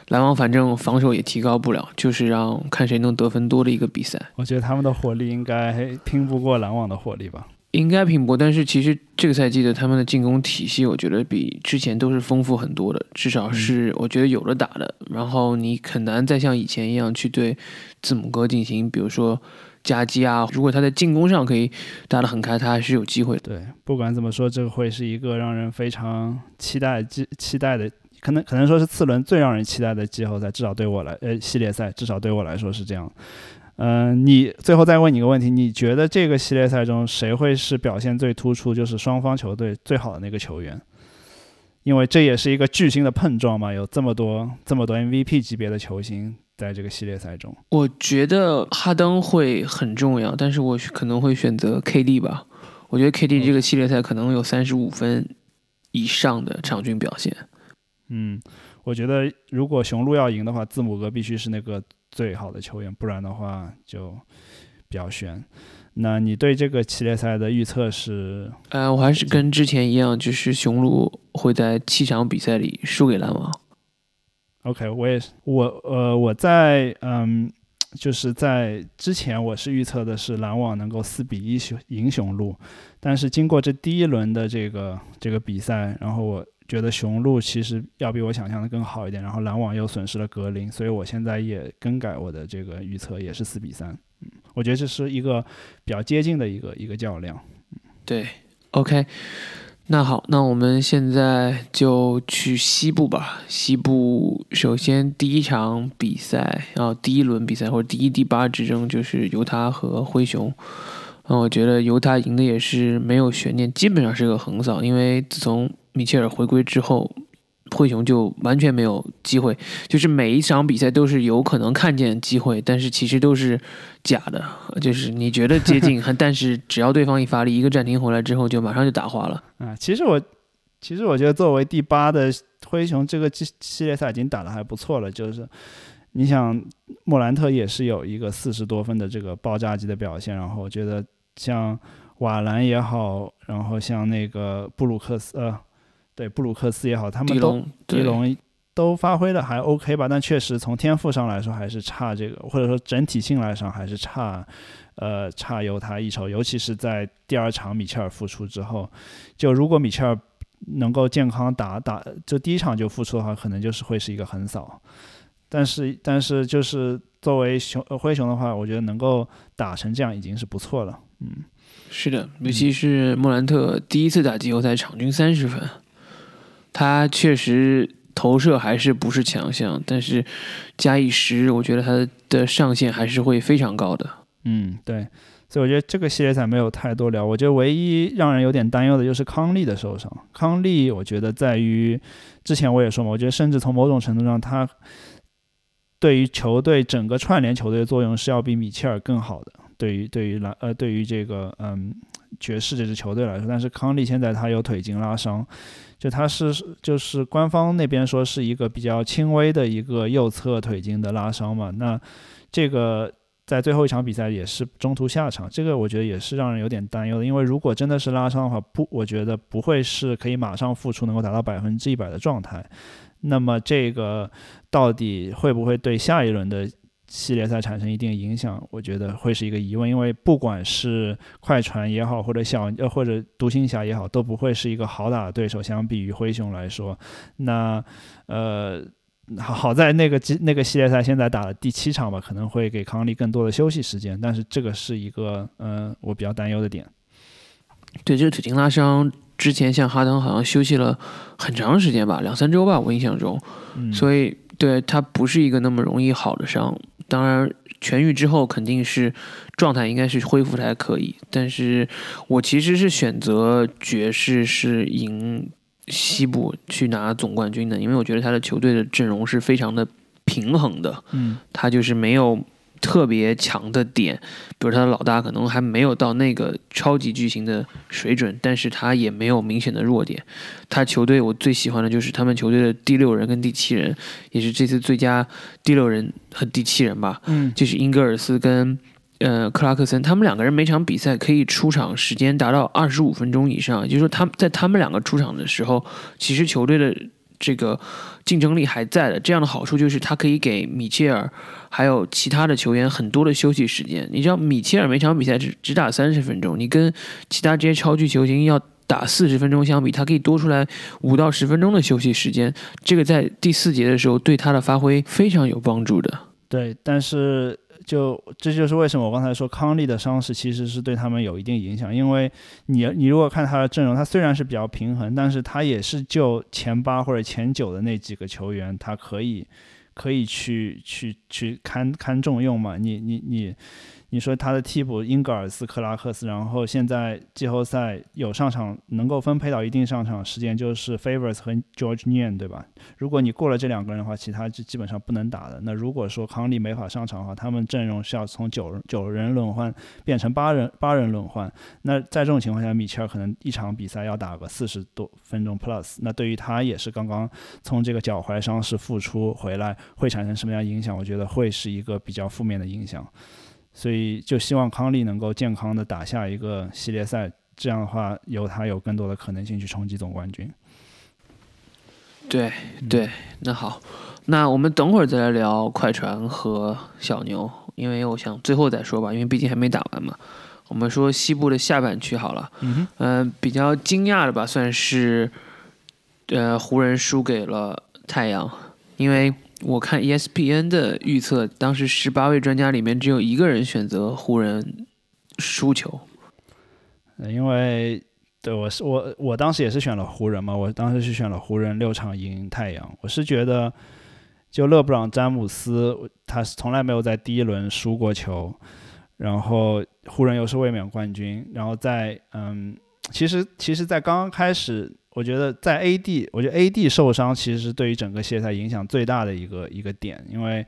篮网，反正防守也提高不了，就是让看谁能得分多的一个比赛。我觉得他们的火力应该拼不过篮网的火力吧？应该拼不过，但是其实这个赛季的他们的进攻体系，我觉得比之前都是丰富很多的，至少是我觉得有了打的。然后你很难再像以前一样去对字母哥进行，比如说夹击啊。如果他在进攻上可以打得很开，他还是有机会的。对，不管怎么说，这个会是一个让人非常期待、期期待的。可能可能说是次轮最让人期待的季后赛，至少对我来，呃，系列赛至少对我来说是这样。嗯，你最后再问你一个问题，你觉得这个系列赛中谁会是表现最突出，就是双方球队最好的那个球员？因为这也是一个巨星的碰撞嘛，有这么多这么多 MVP 级别的球星在这个系列赛中。我觉得哈登会很重要，但是我可能会选择 KD 吧。我觉得 KD 这个系列赛可能有三十五分以上的场均表现。嗯，我觉得如果雄鹿要赢的话，字母哥必须是那个最好的球员，不然的话就比较悬。那你对这个系列赛的预测是？呃，我还是跟之前一样，就是雄鹿会在七场比赛里输给篮网。OK，我也是，我呃，我在嗯，就是在之前我是预测的是篮网能够四比一雄赢雄鹿，但是经过这第一轮的这个这个比赛，然后我觉得雄鹿其实要比我想象的更好一点，然后篮网又损失了格林，所以我现在也更改我的这个预测，也是四比三。嗯，我觉得这是一个比较接近的一个一个较量。对，OK。那好，那我们现在就去西部吧。西部首先第一场比赛，然后第一轮比赛或者第一、第八之争就是犹他和灰熊。那我觉得犹他赢的也是没有悬念，基本上是个横扫，因为自从米切尔回归之后。灰熊就完全没有机会，就是每一场比赛都是有可能看见机会，但是其实都是假的。就是你觉得接近，但是只要对方一发力，一个暂停回来之后，就马上就打花了。啊，其实我其实我觉得作为第八的灰熊，这个系系列赛已经打得还不错了。就是你想莫兰特也是有一个四十多分的这个爆炸级的表现，然后我觉得像瓦兰也好，然后像那个布鲁克斯呃。对布鲁克斯也好，他们都迪龙都发挥的还 OK 吧，但确实从天赋上来说还是差这个，或者说整体性来上还是差，呃，差犹他一筹。尤其是在第二场米切尔复出之后，就如果米切尔能够健康打打，就第一场就复出的话，可能就是会是一个横扫。但是但是就是作为熊灰熊的话，我觉得能够打成这样已经是不错了。嗯，是的，尤其是莫兰特第一次打季后赛，场均三十分。他确实投射还是不是强项，但是加一时，我觉得他的上限还是会非常高的。嗯，对，所以我觉得这个系列赛没有太多聊。我觉得唯一让人有点担忧的就是康利的受伤。康利，我觉得在于之前我也说嘛，我觉得甚至从某种程度上，他对于球队整个串联球队的作用是要比米切尔更好的。对于对于篮呃对于这个嗯爵士这支球队来说，但是康利现在他有腿筋拉伤。就他是就是官方那边说是一个比较轻微的一个右侧腿筋的拉伤嘛，那这个在最后一场比赛也是中途下场，这个我觉得也是让人有点担忧的，因为如果真的是拉伤的话，不，我觉得不会是可以马上复出能够达到百分之一百的状态，那么这个到底会不会对下一轮的？系列赛产生一定影响，我觉得会是一个疑问，因为不管是快船也好，或者小呃或者独行侠也好，都不会是一个好打的对手。相比于灰熊来说，那呃好在那个那个系列赛现在打了第七场吧，可能会给康利更多的休息时间，但是这个是一个嗯我比较担忧的点。对，这个腿筋拉伤之前，像哈登好像休息了很长时间吧，两三周吧，我印象中，所以对他不是一个那么容易好的伤。当然，痊愈之后肯定是状态应该是恢复的还可以，但是我其实是选择爵士是赢西部去拿总冠军的，因为我觉得他的球队的阵容是非常的平衡的，嗯，他就是没有。特别强的点，比如他的老大可能还没有到那个超级巨星的水准，但是他也没有明显的弱点。他球队我最喜欢的就是他们球队的第六人跟第七人，也是这次最佳第六人和第七人吧。嗯，就是英格尔斯跟呃克拉克森，他们两个人每场比赛可以出场时间达到二十五分钟以上，也就是说他们在他们两个出场的时候，其实球队的。这个竞争力还在的，这样的好处就是他可以给米切尔还有其他的球员很多的休息时间。你知道，米切尔每场比赛只只打三十分钟，你跟其他这些超巨球星要打四十分钟相比，他可以多出来五到十分钟的休息时间。这个在第四节的时候对他的发挥非常有帮助的。对，但是。就这就是为什么我刚才说康利的伤势其实是对他们有一定影响，因为你你如果看他的阵容，他虽然是比较平衡，但是他也是就前八或者前九的那几个球员，他可以可以去去去看看重用嘛，你你你。你说他的替补英格尔斯、克拉克斯，然后现在季后赛有上场能够分配到一定上场时间，就是 Favors 和 George Nian，对吧？如果你过了这两个人的话，其他就基本上不能打的。那如果说康利没法上场的话，他们阵容是要从九九人轮换变成八人八人轮换。那在这种情况下，米切尔可能一场比赛要打个四十多分钟 Plus。那对于他也是刚刚从这个脚踝伤势复出回来，会产生什么样影响？我觉得会是一个比较负面的影响。所以就希望康利能够健康的打下一个系列赛，这样的话有他有更多的可能性去冲击总冠军。对对，那好，那我们等会儿再来聊快船和小牛，因为我想最后再说吧，因为毕竟还没打完嘛。我们说西部的下半区好了，嗯比较惊讶的吧，算是，呃，湖人输给了太阳，因为我看 ESPN 的预测，当时十八位专家里面只有一个人选择湖人输球。因为对我是我我当时也是选了湖人嘛，我当时是选了湖人六场赢太阳。我是觉得，就勒布朗詹姆斯，他是从来没有在第一轮输过球，然后湖人又是卫冕冠军，然后在嗯，其实其实，在刚刚开始，我觉得在 AD，我觉得 AD 受伤其实是对于整个系列赛影响最大的一个一个点，因为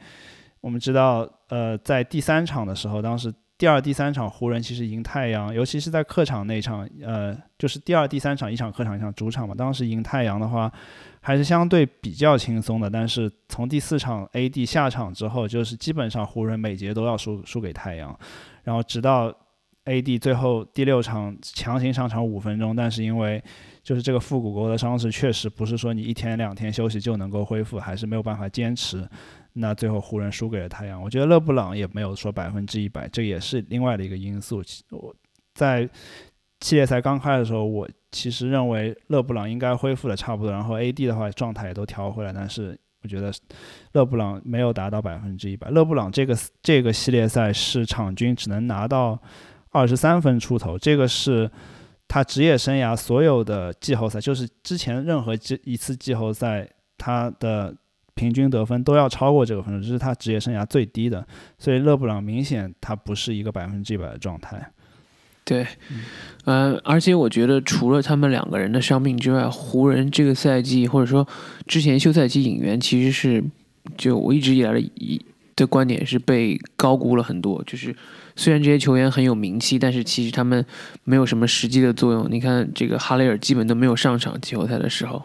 我们知道，呃，在第三场的时候，当时第二、第三场湖人其实赢太阳，尤其是在客场那场，呃，就是第二、第三场一场客场一场主场嘛。当时赢太阳的话，还是相对比较轻松的。但是从第四场 AD 下场之后，就是基本上湖人每节都要输输给太阳，然后直到 AD 最后第六场强行上场五分钟，但是因为就是这个腹股沟的伤势，确实不是说你一天两天休息就能够恢复，还是没有办法坚持。那最后湖人输给了太阳，我觉得勒布朗也没有说百分之一百，这也是另外的一个因素。我在系列赛刚开的时候，我其实认为勒布朗应该恢复的差不多，然后 AD 的话状态也都调回来，但是我觉得勒布朗没有达到百分之一百。勒布朗这个这个系列赛是场均只能拿到二十三分出头，这个是他职业生涯所有的季后赛，就是之前任何季一次季后赛他的。平均得分都要超过这个分数，这是他职业生涯最低的，所以勒布朗明显他不是一个百分之一百的状态。对，嗯、而且我觉得除了他们两个人的伤病之外，湖人这个赛季或者说之前休赛期引援其实是，就我一直以来的一的观点是被高估了很多。就是虽然这些球员很有名气，但是其实他们没有什么实际的作用。你看这个哈雷尔基本都没有上场季后赛的时候。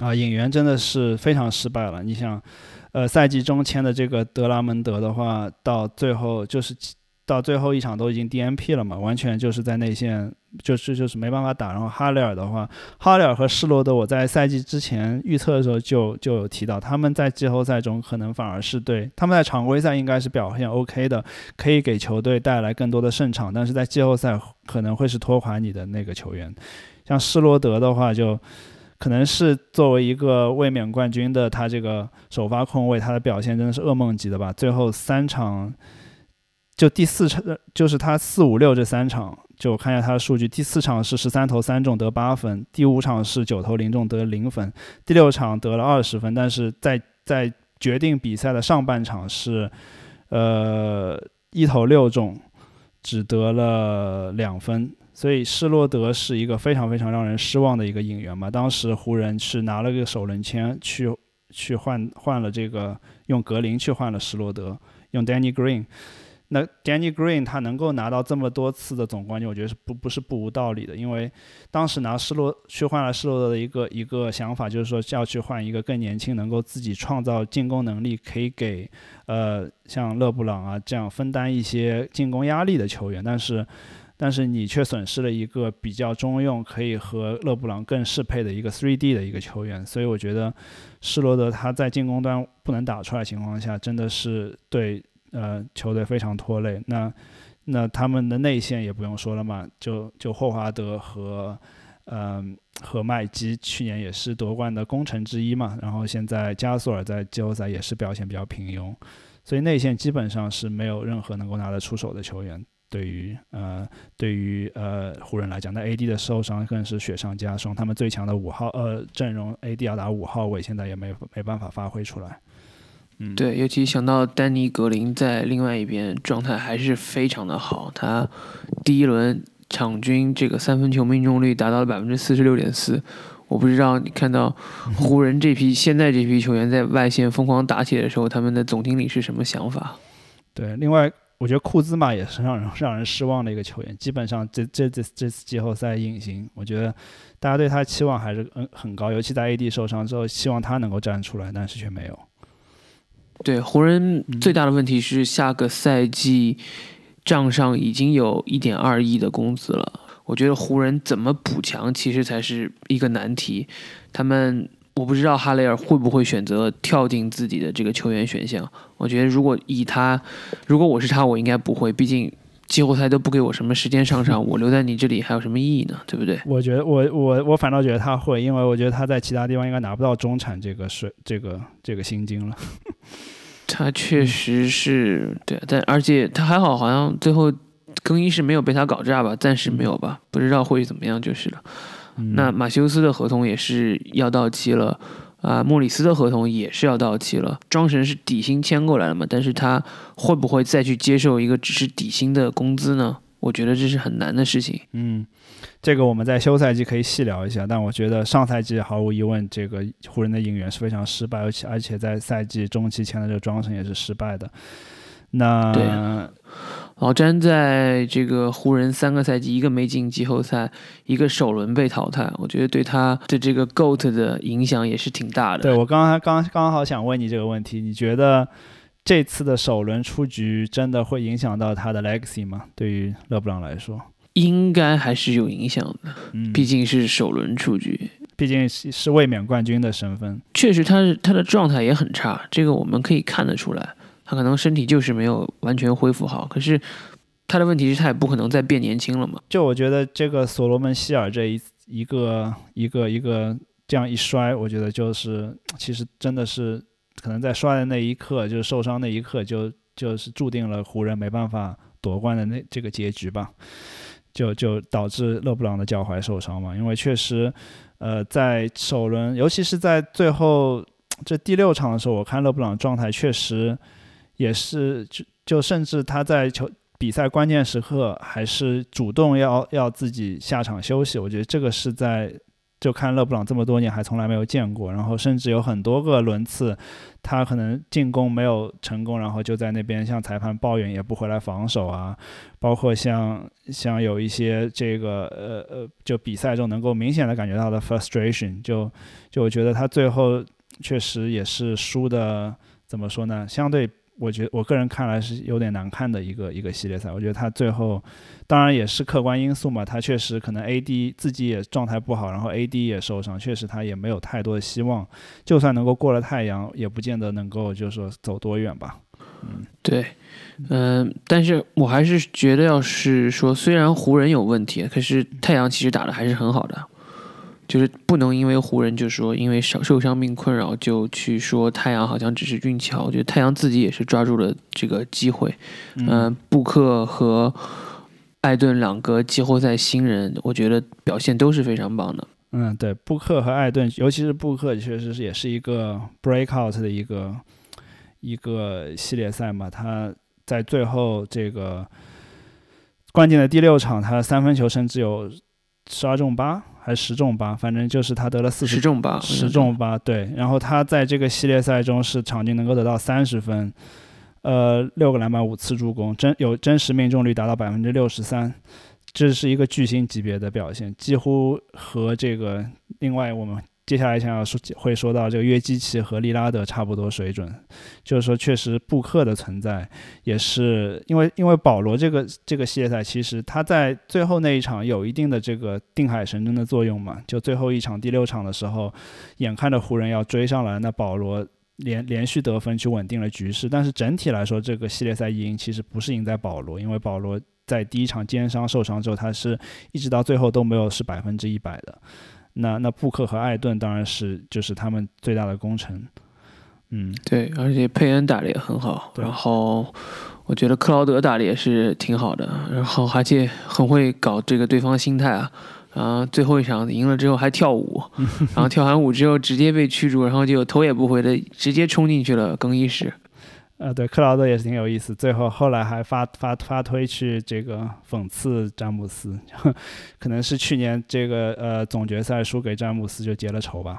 啊，引援真的是非常失败了。你想，呃，赛季中签的这个德拉蒙德的话，到最后就是到最后一场都已经 DNP 了嘛，完全就是在内线，就是就是没办法打。然后哈雷尔的话，哈雷尔和施罗德，我在赛季之前预测的时候就就有提到，他们在季后赛中可能反而是对他们在常规赛应该是表现 OK 的，可以给球队带来更多的胜场，但是在季后赛可能会是拖垮你的那个球员。像施罗德的话就。可能是作为一个卫冕冠军的他这个首发控卫，他的表现真的是噩梦级的吧？最后三场，就第四场就是他四五六这三场，就我看一下他的数据，第四场是十三投三中得八分，第五场是九投零中得零分，第六场得了二十分，但是在在决定比赛的上半场是，呃一投六中，只得了两分。所以施罗德是一个非常非常让人失望的一个引援嘛。当时湖人是拿了个首轮签去去换换了这个用格林去换了施罗德，用 Danny Green。那 Danny Green 他能够拿到这么多次的总冠军，我觉得是不不是不无道理的。因为当时拿施罗去换了施罗德的一个一个想法，就是说要去换一个更年轻、能够自己创造进攻能力，可以给呃像勒布朗啊这样分担一些进攻压力的球员。但是但是你却损失了一个比较中用，可以和勒布朗更适配的一个 3D 的一个球员，所以我觉得施罗德他在进攻端不能打出来的情况下，真的是对呃球队非常拖累。那那他们的内线也不用说了嘛，就就霍华德和嗯、和麦基去年也是夺冠的功臣之一嘛，然后现在加索尔在季后赛也是表现比较平庸，所以内线基本上是没有任何能够拿得出手的球员。对于呃，对于呃湖人来讲，那 AD 的受伤更是雪上加霜。他们最强的五号呃阵容，AD 要打五号位，现在也没没办法发挥出来。嗯，对，尤其想到丹尼格林在另外一边状态还是非常的好，他第一轮场均这个三分球命中率达到了百分之四十六点四。我不知道你看到湖人这批现在这批球员在外线疯狂打起来的时候，他们的总经理是什么想法？对，另外我觉得库兹马也是让人让人失望的一个球员，基本上这这这这次季后赛隐形，我觉得大家对他期望还是嗯很高，尤其在 AD 受伤之后，希望他能够站出来，但是却没有。对湖人最大的问题是下个赛季账上已经有一点二亿的工资了。我觉得湖人怎么补强，其实才是一个难题。他们我不知道哈雷尔会不会选择跳进自己的这个球员选项。我觉得如果以他，如果我是他，我应该不会。毕竟季后赛都不给我什么时间上场，我留在你这里还有什么意义呢？对不对？我觉得我我我反倒觉得他会，因为我觉得他在其他地方应该拿不到中产这个水这个这个薪金了。他确实是对，但而且他还好，好像最后。更衣室没有被他搞炸吧？暂时没有吧，不知道会怎么样就是了。那马修斯的合同也是要到期了，啊，莫里斯的合同也是要到期了。庄神是底薪签过来了嘛？但是他会不会再去接受一个只是底薪的工资呢？我觉得这是很难的事情。嗯，这个我们在休赛季可以细聊一下。但我觉得上赛季毫无疑问，这个湖人的引援是非常失败，而且而且在赛季中期签的这个庄神也是失败的。那对。老詹在这个湖人三个赛季，一个没进季后赛，一个首轮被淘汰，我觉得对他的这个 GOAT 的影响也是挺大的。对我刚刚刚刚好想问你这个问题，你觉得这次的首轮出局真的会影响到他的 legacy 吗？对于勒布朗来说，应该还是有影响的，嗯，毕竟是首轮出局，毕竟是是卫冕冠军的身份，确实他他的状态也很差，这个我们可以看得出来。他可能身体就是没有完全恢复好，可是他的问题是，他也不可能再变年轻了嘛。就我觉得这个所罗门希尔这一一个一个一个这样一摔，我觉得就是其实真的是可能在摔的那一刻，就是受伤那一刻，就就是注定了湖人没办法夺冠的那这个结局吧。就就导致勒布朗的脚踝受伤嘛，因为确实，呃，在首轮，尤其是在最后这第六场的时候，我看勒布朗状态确实。也是，就就甚至他在球比赛关键时刻还是主动要要自己下场休息。我觉得这个是在就看勒布朗这么多年还从来没有见过。然后甚至有很多个轮次，他可能进攻没有成功，然后就在那边向裁判抱怨，也不回来防守啊。包括像像有一些这个呃呃，就比赛中能够明显的感觉到的 frustration，就就我觉得他最后确实也是输的，怎么说呢？相对。我觉得我个人看来是有点难看的一个一个系列赛。我觉得他最后，当然也是客观因素嘛，他确实可能 AD 自己也状态不好，然后 AD 也受伤，确实他也没有太多的希望。就算能够过了太阳，也不见得能够就是说走多远吧。嗯，对，嗯，但是我还是觉得，要是说虽然湖人有问题，可是太阳其实打的还是很好的。就是不能因为湖人，就说因为受受伤病困扰，就去说太阳好像只是运气好。我觉得太阳自己也是抓住了这个机会。嗯，布克和艾顿两个季后赛新人，我觉得表现都是非常棒的。嗯，对，布克和艾顿，尤其是布克，确实是也是一个 breakout 的一个一个系列赛嘛。他在最后这个关键的第六场，他三分球甚至有十二中八。还十中八，反正就是他得了四十中八，十中八对。然后他在这个系列赛中是场均能够得到三十分，呃，六个篮板，五次助攻，真有真实命中率达到百分之六十三，这是一个巨星级别的表现，几乎和这个另外我们。接下来想要说会说到这个约基奇和利拉德差不多水准，就是说确实布克的存在也是因为因为保罗这个这个系列赛其实他在最后那一场有一定的这个定海神针的作用嘛，就最后一场第六场的时候，眼看着湖人要追上来，那保罗连连续得分去稳定了局势，但是整体来说这个系列赛赢其实不是赢在保罗，因为保罗在第一场肩伤受伤之后，他是一直到最后都没有是百分之一百的。那那布克和艾顿当然是就是他们最大的功臣，嗯，对，而且佩恩打的也很好，然后我觉得克劳德打的也是挺好的，然后而且很会搞这个对方心态啊，然后最后一场赢了之后还跳舞，然后跳完舞之后直接被驱逐，然后就头也不回的直接冲进去了更衣室。呃，对，克劳德也是挺有意思，最后后来还发发发推去这个讽刺詹姆斯，可能是去年这个呃总决赛输给詹姆斯就结了仇吧。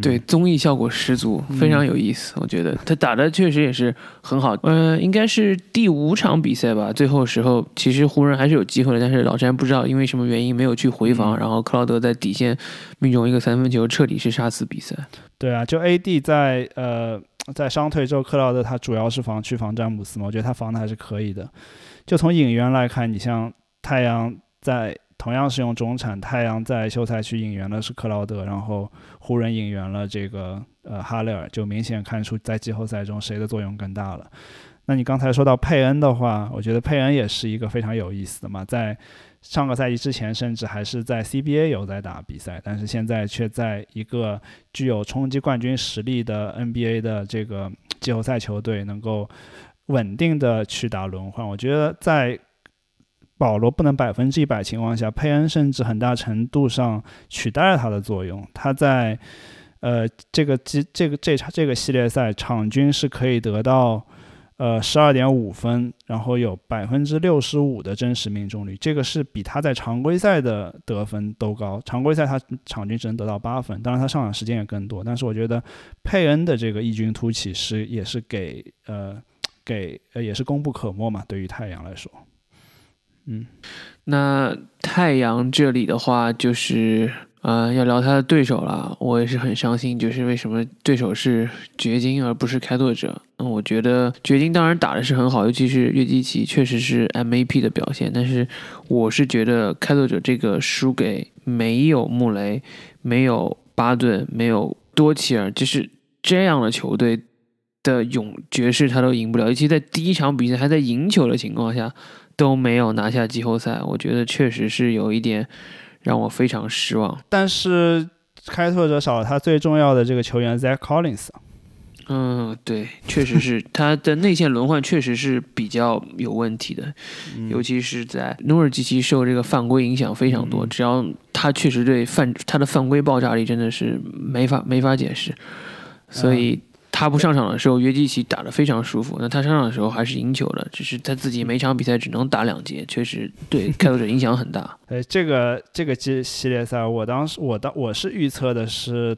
对，综艺效果十足，非常有意思，我觉得他打的确实也是很好。呃，应该是第五场比赛吧，最后时候其实湖人还是有机会的，但是老詹不知道因为什么原因没有去回防，然后克劳德在底线命中一个三分球，彻底是杀死比赛。对啊，就 AD 在呃。在伤退之后，克劳德他主要是防去防詹姆斯嘛，我觉得他防的还是可以的。就从引援来看，你像太阳在同样是用中产，太阳在休赛区引援的是克劳德，然后湖人引援了这个呃哈雷尔，就明显看出在季后赛中谁的作用更大了。那你刚才说到佩恩的话，我觉得佩恩也是一个非常有意思的嘛，在上个赛季之前，甚至还是在 CBA 有在打比赛，但是现在却在一个具有冲击冠军实力的 NBA 的这个季后赛球队，能够稳定的去打轮换。我觉得在保罗不能百分之一百情况下，佩恩甚至很大程度上取代了他的作用。他在呃这个季这个这场这个系列赛场均是可以得到。呃，十二点五分，然后有百分之六十五的真实命中率，这个是比他在常规赛的得分都高。常规赛他场均只能得到八分，当然他上场时间也更多。但是我觉得佩恩的这个异军突起是也是给呃给呃也是功不可没嘛。对于太阳来说，嗯，那太阳这里的话就是。呃，要聊他的对手了，我也是很伤心，就是为什么对手是掘金而不是开拓者？嗯，我觉得掘金当然打的是很好，尤其是约基奇确实是 MVP 的表现，但是我是觉得开拓者这个输给没有穆雷、没有巴顿、没有多奇尔，就是这样的球队的勇爵士他都赢不了，尤其在第一场比赛还在赢球的情况下都没有拿下季后赛，我觉得确实是有一点。让我非常失望，但是开拓者少了他最重要的这个球员 Zach Collins。嗯，对，确实是他的内线轮换确实是比较有问题的，尤其是在努尔基奇受这个犯规影响非常多，只要他确实对犯他的犯规爆炸力真的是没法没法解释，所以。他不上场的时候，约基奇打得非常舒服。那他上场的时候还是赢球的，只是他自己每场比赛只能打两节，确实对 开拓者影响很大。呃，这个这个系系列赛，我当时我当我是预测的是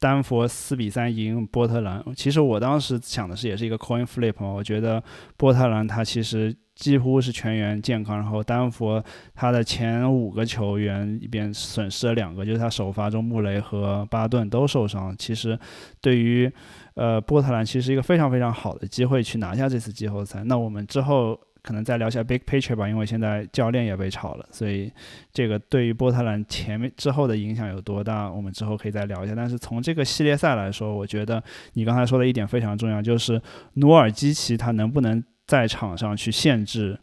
丹佛四比三赢波特兰。其实我当时想的是也是一个 coin flip 嘛，我觉得波特兰他其实。几乎是全员健康，然后丹佛他的前五个球员一边损失了两个，就是他首发中穆雷和巴顿都受伤。其实对于呃波特兰，其实是一个非常非常好的机会去拿下这次季后赛。那我们之后可能再聊一下 Big Picture 吧，因为现在教练也被炒了，所以这个对于波特兰前面之后的影响有多大，我们之后可以再聊一下。但是从这个系列赛来说，我觉得你刚才说的一点非常重要，就是努尔基奇他能不能。在场上去限制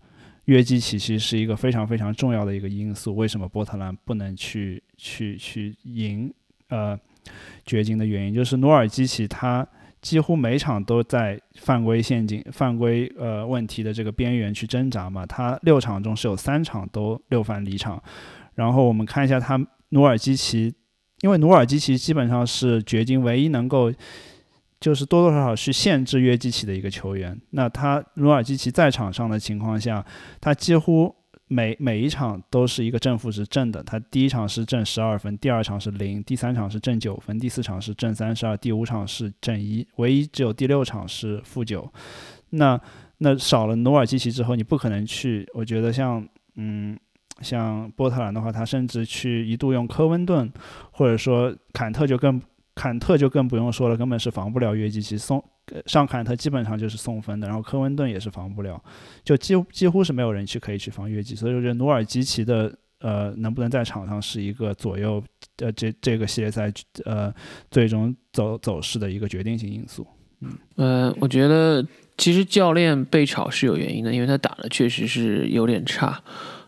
约基奇，其实是一个非常非常重要的一个因素。为什么波特兰不能去去去赢呃掘金的原因，就是努尔基奇他几乎每场都在犯规陷阱、犯规呃问题的这个边缘去挣扎嘛。他六场中是有三场都六犯离场。然后我们看一下他努尔基奇，因为努尔基奇基本上是掘金唯一能够。就是多多少少去限制约基奇的一个球员。那他努尔基奇在场上的情况下，他几乎每每一场都是一个正负值正的。他第一场是正十二分，第二场是零，第三场是正九分，第四场是正三十二，第五场是正一，唯一只有第六场是负九。那那少了努尔基奇之后，你不可能去。我觉得像嗯像波特兰的话，他甚至去一度用科温顿，或者说坎特就更。坎特就更不用说了，根本是防不了约基奇。送上坎特基本上就是送分的，然后科温顿也是防不了，就几几乎是没有人去可以去防约基。所以我觉得努尔基奇的呃能不能在场上是一个左右呃这这个系列赛呃最终走走势的一个决定性因素。嗯呃，我觉得其实教练被炒是有原因的，因为他打的确实是有点差，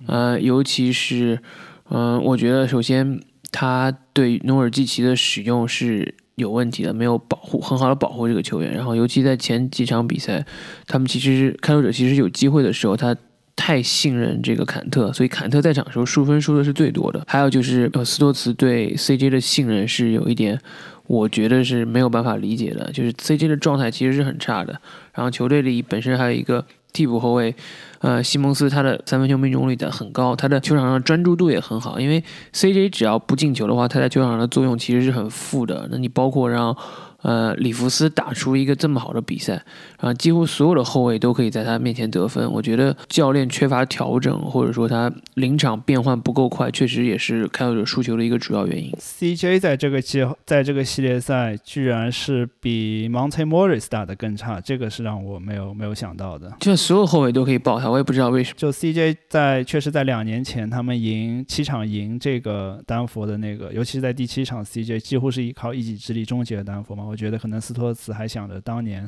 呃，尤其是嗯，我觉得首先。他对努尔基奇的使用是有问题的，没有保护很好的保护这个球员。然后，尤其在前几场比赛，他们其实开拓者其实有机会的时候，他太信任这个坎特，所以坎特在场的时候输分输的是最多的。还有就是呃，斯托茨对 CJ 的信任是有一点，我觉得是没有办法理解的。就是 CJ 的状态其实是很差的，然后球队里本身还有一个。替补后卫，呃，西蒙斯他的三分球命中率的很高，他的球场上专注度也很好。因为 CJ 只要不进球的话，他在球场上的作用其实是很负的。那你包括让呃，里弗斯打出一个这么好的比赛，然后几乎所有的后卫都可以在他面前得分。我觉得教练缺乏调整，或者说他临场变换不够快，确实也是开拓者输球的一个主要原因。CJ 在这个季在这个系列赛居然是比 Monte Morris 打的更差，这个是让我没有没有想到的。就所有后卫都可以爆他，我也不知道为什么。就 CJ 在确实在两年前他们赢七场赢这个丹佛的那个，尤其是在第七场，CJ 几乎是依靠一己之力终结了丹佛嘛。我觉得可能斯托茨还想着当年，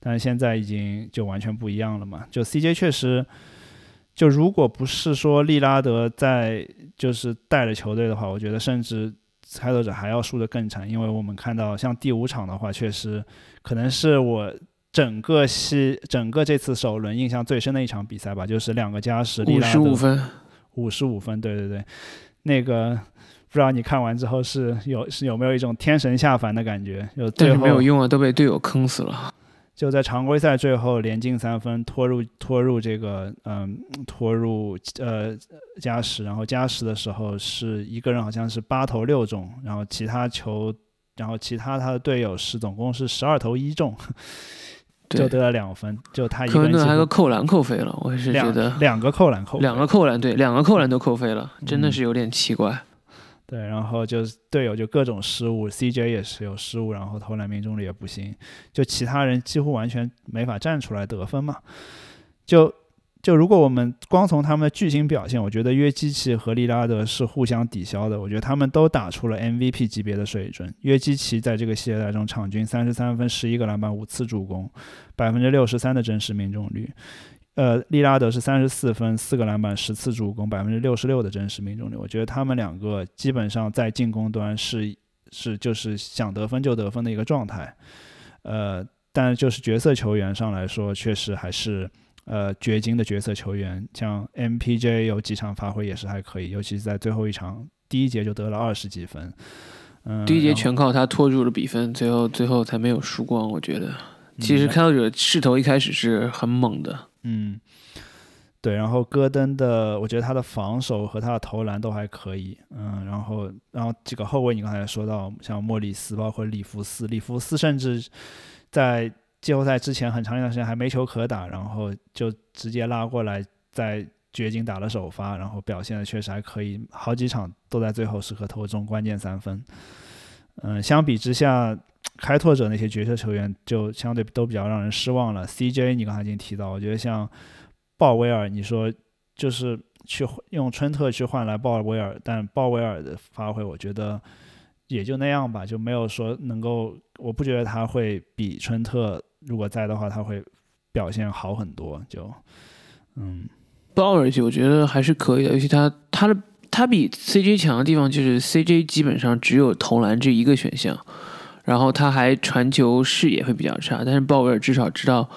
但是现在已经就完全不一样了嘛。就 CJ 确实，就如果不是说利拉德在就是带着球队的话，我觉得甚至开拓者还要输得更惨。因为我们看到像第五场的话，确实可能是我整个系整个这次首轮印象最深的一场比赛吧，就是两个加时，五十五分，五十五分，对对对，那个。不知道你看完之后是有是有没有一种天神下凡的感觉？就但是没有用啊，都被队友坑死了。就在常规赛最后连进三分，拖入拖入这个嗯拖入呃加时，然后加时的时候是一个人好像是八投六中，然后其他球，然后其他他的队友是总共是十二投一中，就得了两分。就他一个人还有个扣篮扣飞了，我是觉得两个扣篮扣两个扣篮对两个扣篮都扣飞了，真的是有点奇怪。对，然后就是队友就各种失误，CJ 也是有失误，然后投篮命中率也不行，就其他人几乎完全没法站出来得分嘛。就就如果我们光从他们的巨星表现，我觉得约基奇和利拉德是互相抵消的。我觉得他们都打出了 MVP 级别的水准。约基奇在这个系列赛中场均三十三分、十一个篮板、五次助攻，百分之六十三的真实命中率。呃，利拉德是三十四分、四个篮板、十次助攻，百分之六十六的真实命中率。我觉得他们两个基本上在进攻端是是就是想得分就得分的一个状态。呃，但就是角色球员上来说，确实还是呃掘金的角色球员，像 MPJ 有几场发挥也是还可以，尤其是在最后一场第一节就得了二十几分。嗯，第一节全靠他拖住了比分，最后最后才没有输光。我觉得其实开拓者势头一开始是很猛的。嗯，对，然后戈登的，我觉得他的防守和他的投篮都还可以，嗯，然后，然后几个后卫，你刚才说到像莫里斯，包括里弗斯，里弗斯甚至在季后赛之前很长一段时间还没球可打，然后就直接拉过来在掘金打了首发，然后表现的确实还可以，好几场都在最后时刻投中关键三分。嗯，相比之下。开拓者那些角色球员就相对都比较让人失望了。CJ 你刚才已经提到，我觉得像鲍威尔，你说就是去用春特去换来鲍威尔，但鲍威尔的发挥我觉得也就那样吧，就没有说能够，我不觉得他会比春特如果在的话他会表现好很多。就嗯，鲍威尔我觉得还是可以的，尤其他他的他比 CJ 强的地方就是 CJ 基本上只有投篮这一个选项。然后他还传球视野会比较差，但是鲍威尔至少知道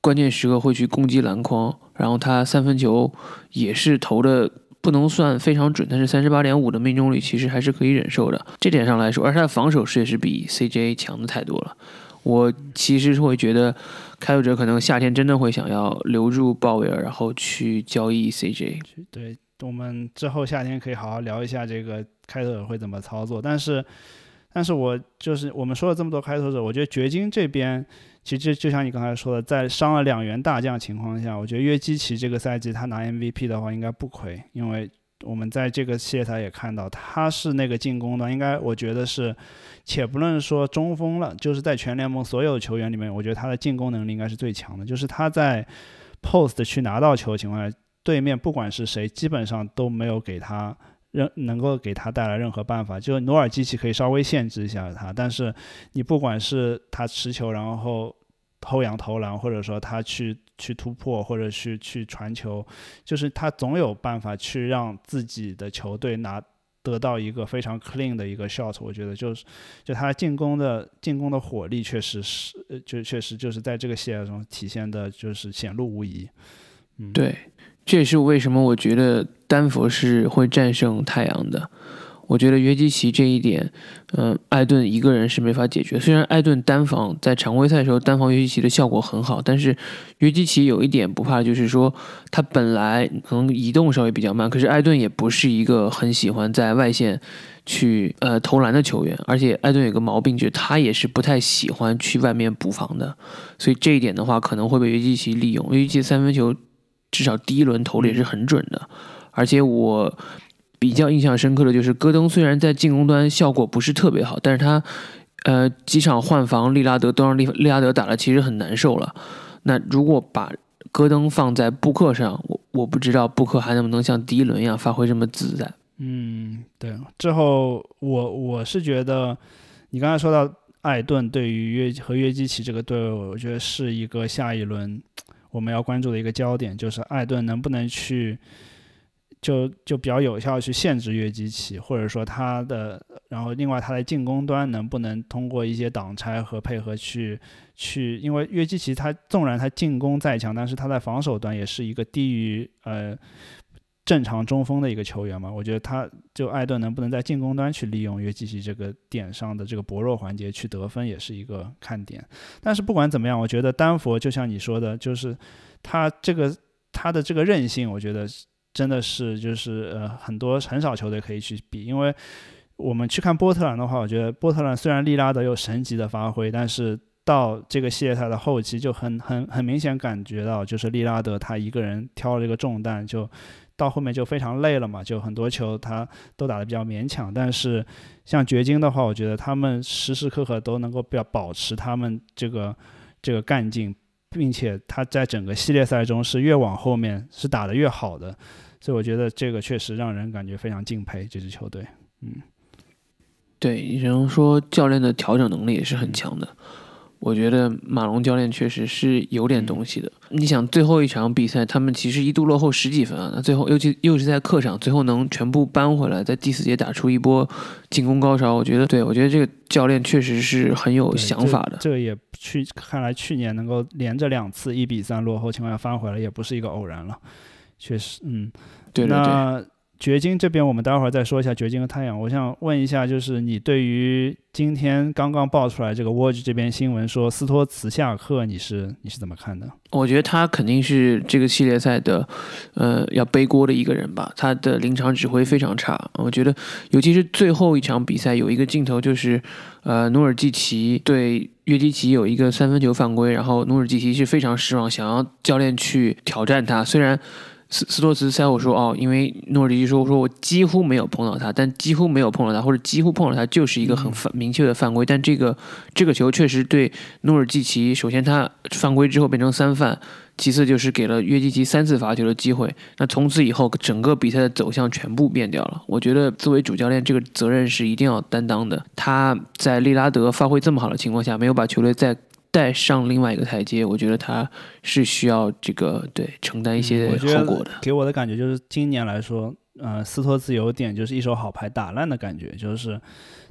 关键时刻会去攻击篮筐，然后他三分球也是投的不能算非常准，但是三十八点五的命中率其实还是可以忍受的。这点上来说，而他的防守视野是比 CJ 强的太多了。我其实是会觉得开拓者可能夏天真的会想要留住鲍威尔，然后去交易 CJ。对，我们之后夏天可以好好聊一下这个开拓者会怎么操作，但是。但是我就是我们说了这么多开拓者，我觉得掘金这边其实就像你刚才说的，在伤了两员大将情况下，我觉得约基奇这个赛季他拿 MVP 的话应该不亏，因为我们在这个系列赛也看到他是那个进攻端，应该我觉得是，且不论说中锋了，就是在全联盟所有球员里面，我觉得他的进攻能力应该是最强的，就是他在 post 去拿到球的情况下，对面不管是谁，基本上都没有给他。任能够给他带来任何办法，就努尔基奇可以稍微限制一下他，但是你不管是他持球然后偷羊投篮，或者说他去去突破或者去去传球，就是他总有办法去让自己的球队拿得到一个非常 clean 的一个 shot。我觉得就是就他进攻的进攻的火力确实是，就确实就是在这个系列中体现的就是显露无遗。嗯，对。这也是为什么我觉得丹佛是会战胜太阳的。我觉得约基奇这一点，嗯，艾顿一个人是没法解决。虽然艾顿单防在常规赛的时候单防约基奇的效果很好，但是约基奇有一点不怕，就是说他本来可能移动稍微比较慢，可是艾顿也不是一个很喜欢在外线去呃投篮的球员，而且艾顿有个毛病，就是他也是不太喜欢去外面补防的，所以这一点的话可能会被约基奇利用。约基奇三分球至少第一轮投的也是很准的，而且我。比较印象深刻的就是戈登，虽然在进攻端效果不是特别好，但是他，呃，几场换防利拉德都让利利拉德打的其实很难受了。那如果把戈登放在布克上，我我不知道布克还能不能像第一轮一样发挥这么自在。嗯，对。之后我我是觉得，你刚才说到艾顿对于约和约基奇这个队，我觉得是一个下一轮我们要关注的一个焦点，就是艾顿能不能去。就就比较有效去限制约基奇，或者说他的，然后另外他在进攻端能不能通过一些挡拆和配合去去，因为约基奇他纵然他进攻再强，但是他在防守端也是一个低于呃正常中锋的一个球员嘛。我觉得他就艾顿能不能在进攻端去利用约基奇这个点上的这个薄弱环节去得分，也是一个看点。但是不管怎么样，我觉得丹佛就像你说的，就是他这个他的这个韧性，我觉得。真的是就是呃很多很少球队可以去比，因为我们去看波特兰的话，我觉得波特兰虽然利拉德有神级的发挥，但是到这个系列赛的后期就很很很明显感觉到，就是利拉德他一个人挑了这个重担，就到后面就非常累了嘛，就很多球他都打得比较勉强。但是像掘金的话，我觉得他们时时刻刻都能够表保持他们这个这个干劲，并且他在整个系列赛中是越往后面是打得越好的。所以我觉得这个确实让人感觉非常敬佩这支球队。嗯，对，只能说教练的调整能力也是很强的。我觉得马龙教练确实是有点东西的。你想，最后一场比赛他们其实一度落后十几分啊，那最后尤其又是在客场，最后能全部扳回来，在第四节打出一波进攻高潮，我觉得，对我觉得这个教练确实是很有想法的。这个也去看来，去年能够连着两次一比三落后情况下翻回来，也不是一个偶然了。确实，嗯，对那掘金这边，我们待会儿再说一下掘金和太阳。我想问一下，就是你对于今天刚刚爆出来这个沃吉这边新闻说斯托茨下课，你是你是怎么看的？我觉得他肯定是这个系列赛的，呃，要背锅的一个人吧。他的临场指挥非常差。我觉得，尤其是最后一场比赛，有一个镜头就是，呃，努尔基奇对约基奇有一个三分球犯规，然后努尔基奇是非常失望，想要教练去挑战他，虽然。斯斯托茨赛后说：“哦，因为诺尔基奇说，我说我几乎没有碰到他，但几乎没有碰到他，或者几乎碰到他，就是一个很犯明确的犯规。但这个这个球确实对诺尔基奇，首先他犯规之后变成三犯，其次就是给了约基奇三次罚球的机会。那从此以后，整个比赛的走向全部变掉了。我觉得作为主教练，这个责任是一定要担当的。他在利拉德发挥这么好的情况下，没有把球队再。”再上另外一个台阶，我觉得他是需要这个对承担一些后果的。给我的感觉就是今年来说，呃，斯托兹有点就是一手好牌打烂的感觉，就是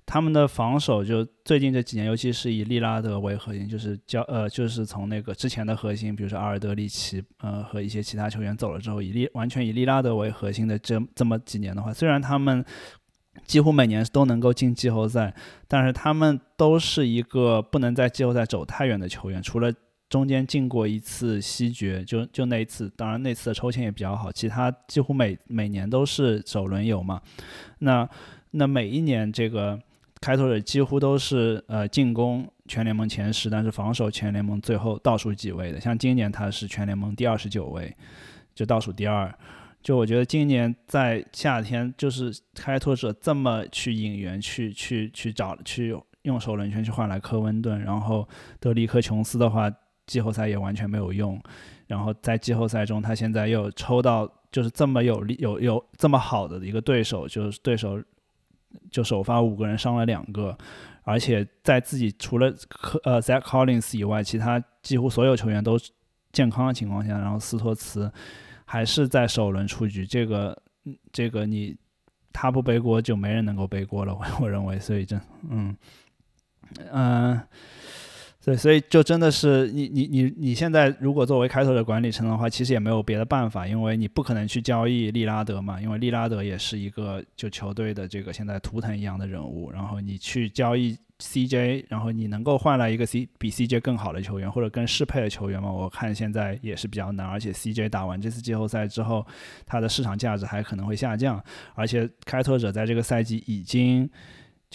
他们的防守就最近这几年，尤其是以利拉德为核心，就是交呃就是从那个之前的核心，比如说阿尔德里奇呃和一些其他球员走了之后，以利完全以利拉德为核心的这这么几年的话，虽然他们。几乎每年都能够进季后赛，但是他们都是一个不能在季后赛走太远的球员。除了中间进过一次西决，就就那一次，当然那次的抽签也比较好。其他几乎每每年都是首轮游嘛。那那每一年这个开拓者几乎都是呃进攻全联盟前十，但是防守全联盟最后倒数几位的。像今年他是全联盟第二十九位，就倒数第二。就我觉得今年在夏天，就是开拓者这么去引援，去去去找，去用首轮圈去换来科温顿，然后德里克琼斯的话，季后赛也完全没有用。然后在季后赛中，他现在又抽到就是这么有利、有有这么好的一个对手，就是对手就首发五个人伤了两个，而且在自己除了科呃 Zach Collins 以外，其他几乎所有球员都健康的情况下，然后斯托茨。还是在首轮出局，这个，这个你他不背锅就没人能够背锅了，我我认为，所以这，嗯，嗯，对，所以就真的是你你你你现在如果作为开拓者管理层的话，其实也没有别的办法，因为你不可能去交易利拉德嘛，因为利拉德也是一个就球队的这个现在图腾一样的人物，然后你去交易 CJ，然后你能够换来一个 C 比 CJ 更好的球员或者更适配的球员吗？我看现在也是比较难，而且 CJ 打完这次季后赛之后，他的市场价值还可能会下降，而且开拓者在这个赛季已经。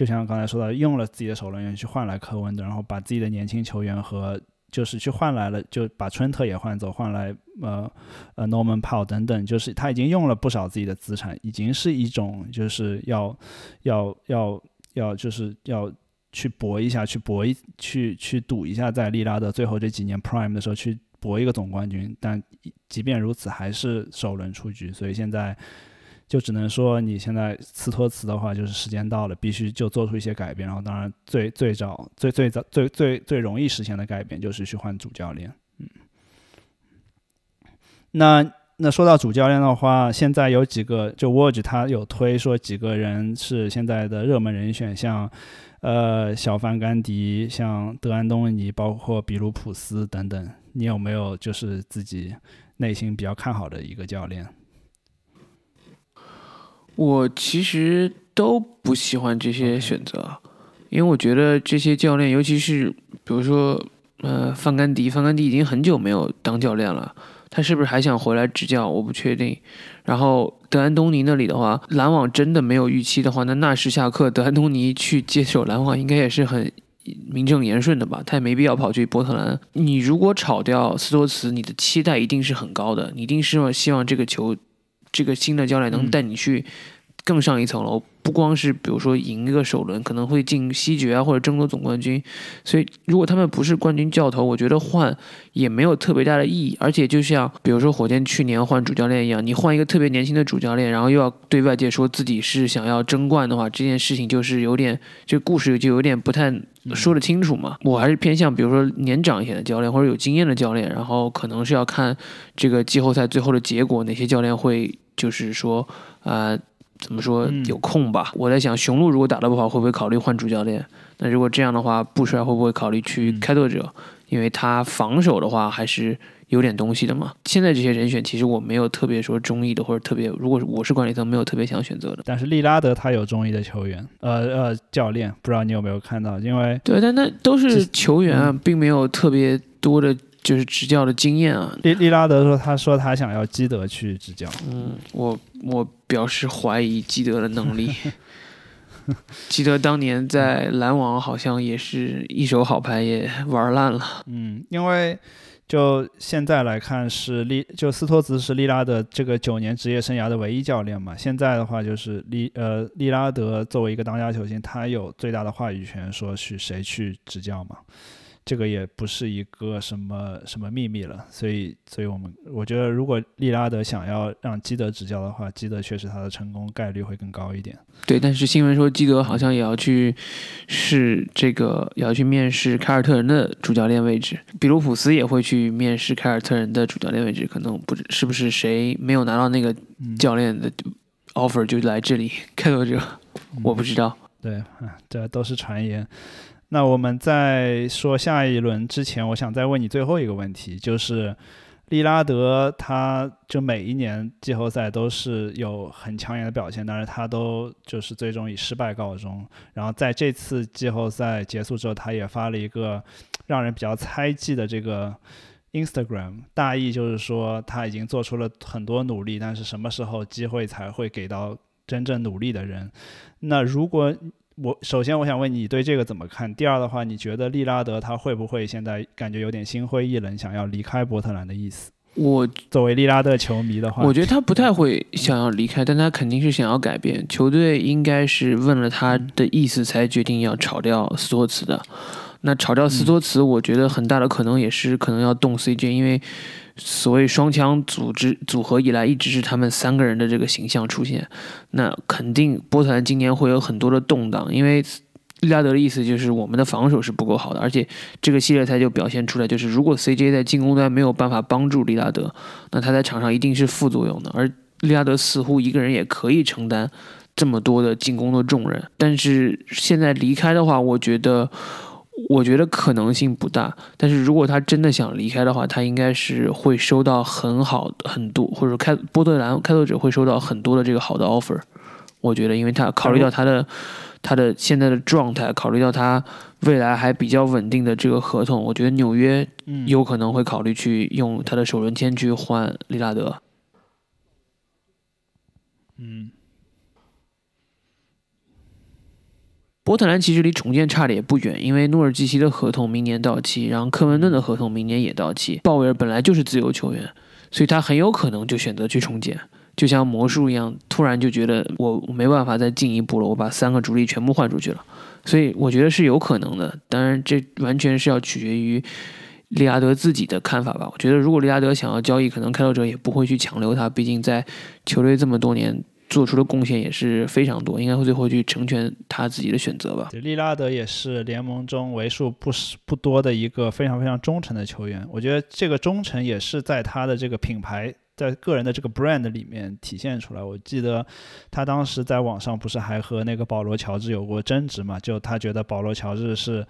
就像刚才说到，用了自己的首轮员去换来科文的，然后把自己的年轻球员和就是去换来了，就把春特也换走，换来呃呃 Norman Powell 等等，就是他已经用了不少自己的资产，已经是一种就是要要要要就是要去搏一下，去搏一去去赌一下，在利拉德最后这几年 Prime 的时候去搏一个总冠军，但即便如此还是首轮出局，所以现在。就只能说你现在斯托茨的话，就是时间到了，必须就做出一些改变。然后，当然最最早、最最早、最最最容易实现的改变就是去换主教练。嗯，那那说到主教练的话，现在有几个，就 w o d 他有推说几个人是现在的热门人选，像呃小范甘迪、像德安东尼，包括比卢普斯等等。你有没有就是自己内心比较看好的一个教练？我其实都不喜欢这些选择，因为我觉得这些教练，尤其是比如说，呃，范甘迪，范甘迪已经很久没有当教练了，他是不是还想回来执教？我不确定。然后德安东尼那里的话，篮网真的没有预期的话，那纳什下课，德安东尼去接手篮网，应该也是很名正言顺的吧？他也没必要跑去波特兰。你如果炒掉斯托茨，你的期待一定是很高的，你一定是希望这个球。这个新的教练能带你去更上一层楼，不光是比如说赢一个首轮，可能会进西决啊，或者争夺总冠军。所以，如果他们不是冠军教头，我觉得换也没有特别大的意义。而且，就像比如说火箭去年换主教练一样，你换一个特别年轻的主教练，然后又要对外界说自己是想要争冠的话，这件事情就是有点，这故事就有点不太说得清楚嘛。我还是偏向比如说年长一些的教练或者有经验的教练，然后可能是要看这个季后赛最后的结果，哪些教练会。就是说，呃，怎么说有空吧？我在想，雄鹿如果打得不好，会不会考虑换主教练？那如果这样的话，布帅会不会考虑去开拓者？因为他防守的话还是有点东西的嘛。现在这些人选，其实我没有特别说中意的，或者特别，如果我是管理层，没有特别想选择的。但是利拉德他有中意的球员，呃呃，教练，不知道你有没有看到？因为对，但那都是球员啊，并没有特别多的。就是执教的经验啊，利利拉德说，他说他想要基德去执教。嗯，我我表示怀疑基德的能力。基德当年在篮网好像也是一手好牌也玩烂了。嗯，因为就现在来看是利，就斯托茨是利拉德这个九年职业生涯的唯一教练嘛。现在的话就是利呃利拉德作为一个当家球星，他有最大的话语权，说去谁去执教嘛。这个也不是一个什么什么秘密了，所以，所以我们我觉得，如果利拉德想要让基德执教的话，基德确实他的成功概率会更高一点。对，但是新闻说基德好像也要去试这个，也要去面试凯尔特人的主教练位置，比卢普斯也会去面试凯尔特人的主教练位置，可能不知是不是谁没有拿到那个教练的 offer 就来这里 开拓者，我不知道。对，这都是传言。那我们在说下一轮之前，我想再问你最后一个问题，就是利拉德，他就每一年季后赛都是有很抢眼的表现，但是他都就是最终以失败告终。然后在这次季后赛结束之后，他也发了一个让人比较猜忌的这个 Instagram，大意就是说他已经做出了很多努力，但是什么时候机会才会给到真正努力的人？那如果我首先我想问你对这个怎么看？第二的话，你觉得利拉德他会不会现在感觉有点心灰意冷，想要离开波特兰的意思？我作为利拉德球迷的话，我觉得他不太会想要离开，但他肯定是想要改变。球队应该是问了他的意思才决定要炒掉斯托茨的。那炒掉斯托茨，我觉得很大的可能也是可能要动 CJ，因为。所谓双枪组织组合以来，一直是他们三个人的这个形象出现。那肯定波特兰今年会有很多的动荡，因为利拉德的意思就是我们的防守是不够好的，而且这个系列赛就表现出来，就是如果 CJ 在进攻端没有办法帮助利拉德，那他在场上一定是副作用的。而利拉德似乎一个人也可以承担这么多的进攻的重任，但是现在离开的话，我觉得。我觉得可能性不大。但是如果他真的想离开的话，他应该是会收到很好很多，或者开波特兰开拓者会收到很多的这个好的 offer。我觉得，因为他考虑到他的他的现在的状态，考虑到他未来还比较稳定的这个合同，我觉得纽约有可能会考虑去用他的首轮签去换利拉德。嗯。波特兰其实离重建差的也不远，因为诺尔基奇的合同明年到期，然后科文顿的合同明年也到期。鲍威尔本来就是自由球员，所以他很有可能就选择去重建，就像魔术一样，突然就觉得我没办法再进一步了，我把三个主力全部换出去了。所以我觉得是有可能的，当然这完全是要取决于利拉德自己的看法吧。我觉得如果利拉德想要交易，可能开拓者也不会去强留他，毕竟在球队这么多年。做出的贡献也是非常多，应该会最后去成全他自己的选择吧。利拉德也是联盟中为数不不多的一个非常非常忠诚的球员，我觉得这个忠诚也是在他的这个品牌。在个人的这个 brand 里面体现出来。我记得他当时在网上不是还和那个保罗乔治有过争执嘛？就他觉得保罗乔治是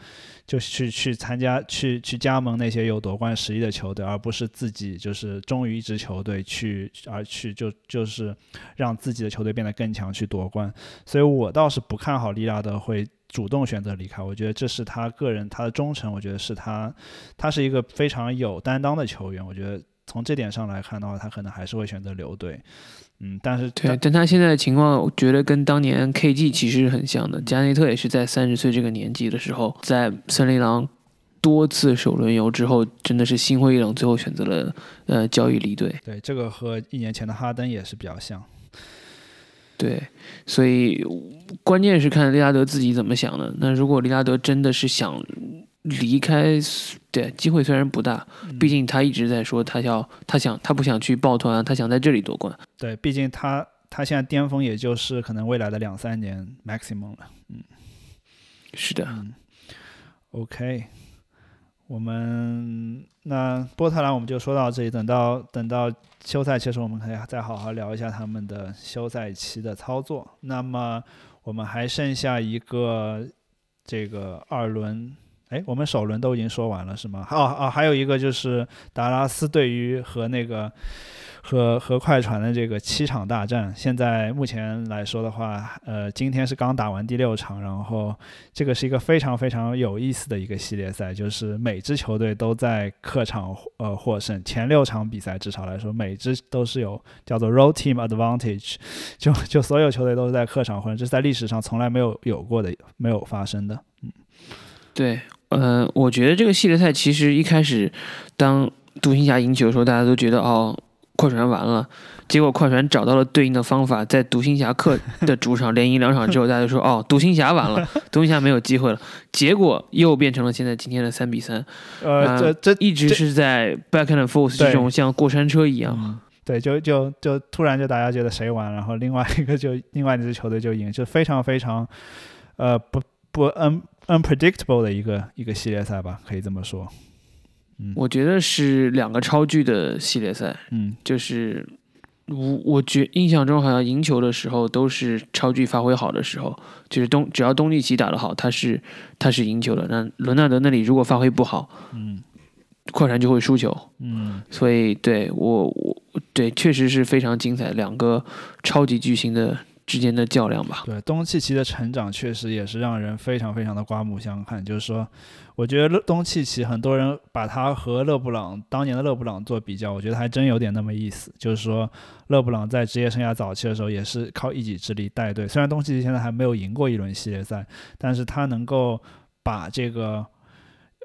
就去去参加去去加盟那些有夺冠实力的球队，而不是自己就是忠于一支球队去而去就就是让自己的球队变得更强去夺冠。所以我倒是不看好利拉德会主动选择离开。我觉得这是他个人他的忠诚，我觉得是他他是一个非常有担当的球员。我觉得。从这点上来看的话，他可能还是会选择留队，嗯，但是对，但他现在的情况，我觉得跟当年 KG 其实是很像的。加内特也是在三十岁这个年纪的时候，在森林狼多次首轮游之后，真的是心灰意冷，最后选择了呃交易离队。对，这个和一年前的哈登也是比较像。对，所以关键是看利拉德自己怎么想的。那如果利拉德真的是想。离开，对机会虽然不大，毕竟他一直在说他要他想他不想去抱团，他想在这里夺冠。对，毕竟他他现在巅峰也就是可能未来的两三年 maximum 了。嗯，是的。嗯，OK，我们那波特兰我们就说到这里，等到等到休赛期的时候，我们可以再好好聊一下他们的休赛期的操作。那么我们还剩下一个这个二轮。哎，我们首轮都已经说完了是吗？哦哦，还有一个就是达拉斯对于和那个和和快船的这个七场大战，现在目前来说的话，呃，今天是刚打完第六场，然后这个是一个非常非常有意思的一个系列赛，就是每支球队都在客场呃获胜，前六场比赛至少来说，每支都是有叫做 road team advantage，就就所有球队都是在客场获胜，这是在历史上从来没有有过的，没有发生的，嗯，对。嗯，我觉得这个系列赛其实一开始，当独行侠赢球的时候，大家都觉得哦，快船完了。结果快船找到了对应的方法，在独行侠客 的主场连赢两场之后，大家就说哦，独行侠完了，独行侠没有机会了。结果又变成了现在今天的三比三。呃，这这一直是在 back and forth 这种像过山车一样。对，就就就突然就大家觉得谁完，然后另外一个就另外一支球队就赢，就非常非常呃不不嗯。Unpredictable 的一个一个系列赛吧，可以这么说。嗯，我觉得是两个超巨的系列赛。嗯，就是我我觉印象中好像赢球的时候都是超巨发挥好的时候，就是东只要东契奇打得好，他是他是赢球的。那伦纳德那里如果发挥不好，嗯，快船就会输球。嗯，所以对我我对确实是非常精彩，两个超级巨星的。之间的较量吧。对，东契奇的成长确实也是让人非常非常的刮目相看。就是说，我觉得东契奇很多人把他和勒布朗当年的勒布朗做比较，我觉得还真有点那么意思。就是说，勒布朗在职业生涯早期的时候也是靠一己之力带队，虽然东契奇现在还没有赢过一轮系列赛，但是他能够把这个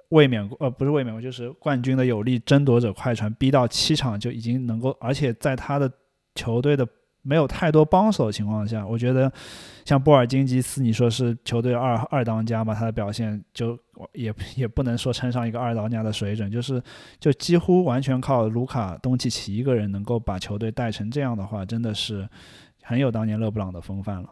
卫冕呃不是卫冕就是冠军的有力争夺者快船逼到七场就已经能够，而且在他的球队的。没有太多帮手的情况下，我觉得像波尔津吉斯，你说是球队二二当家嘛？他的表现就也也不能说称上一个二当家的水准，就是就几乎完全靠卢卡东契奇一个人能够把球队带成这样的话，真的是很有当年勒布朗的风范了。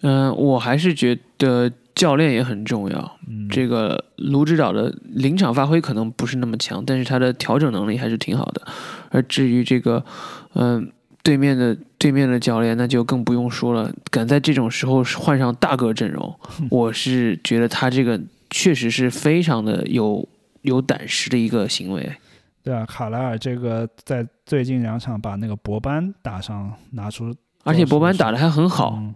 嗯，我还是觉得教练也很重要。嗯，这个卢指导的临场发挥可能不是那么强，但是他的调整能力还是挺好的。而至于这个。嗯，对面的对面的教练那就更不用说了，敢在这种时候换上大个阵容，我是觉得他这个确实是非常的有有胆识的一个行为。对啊，卡莱尔这个在最近两场把那个博班打上，拿出，而且博班打的还很好。嗯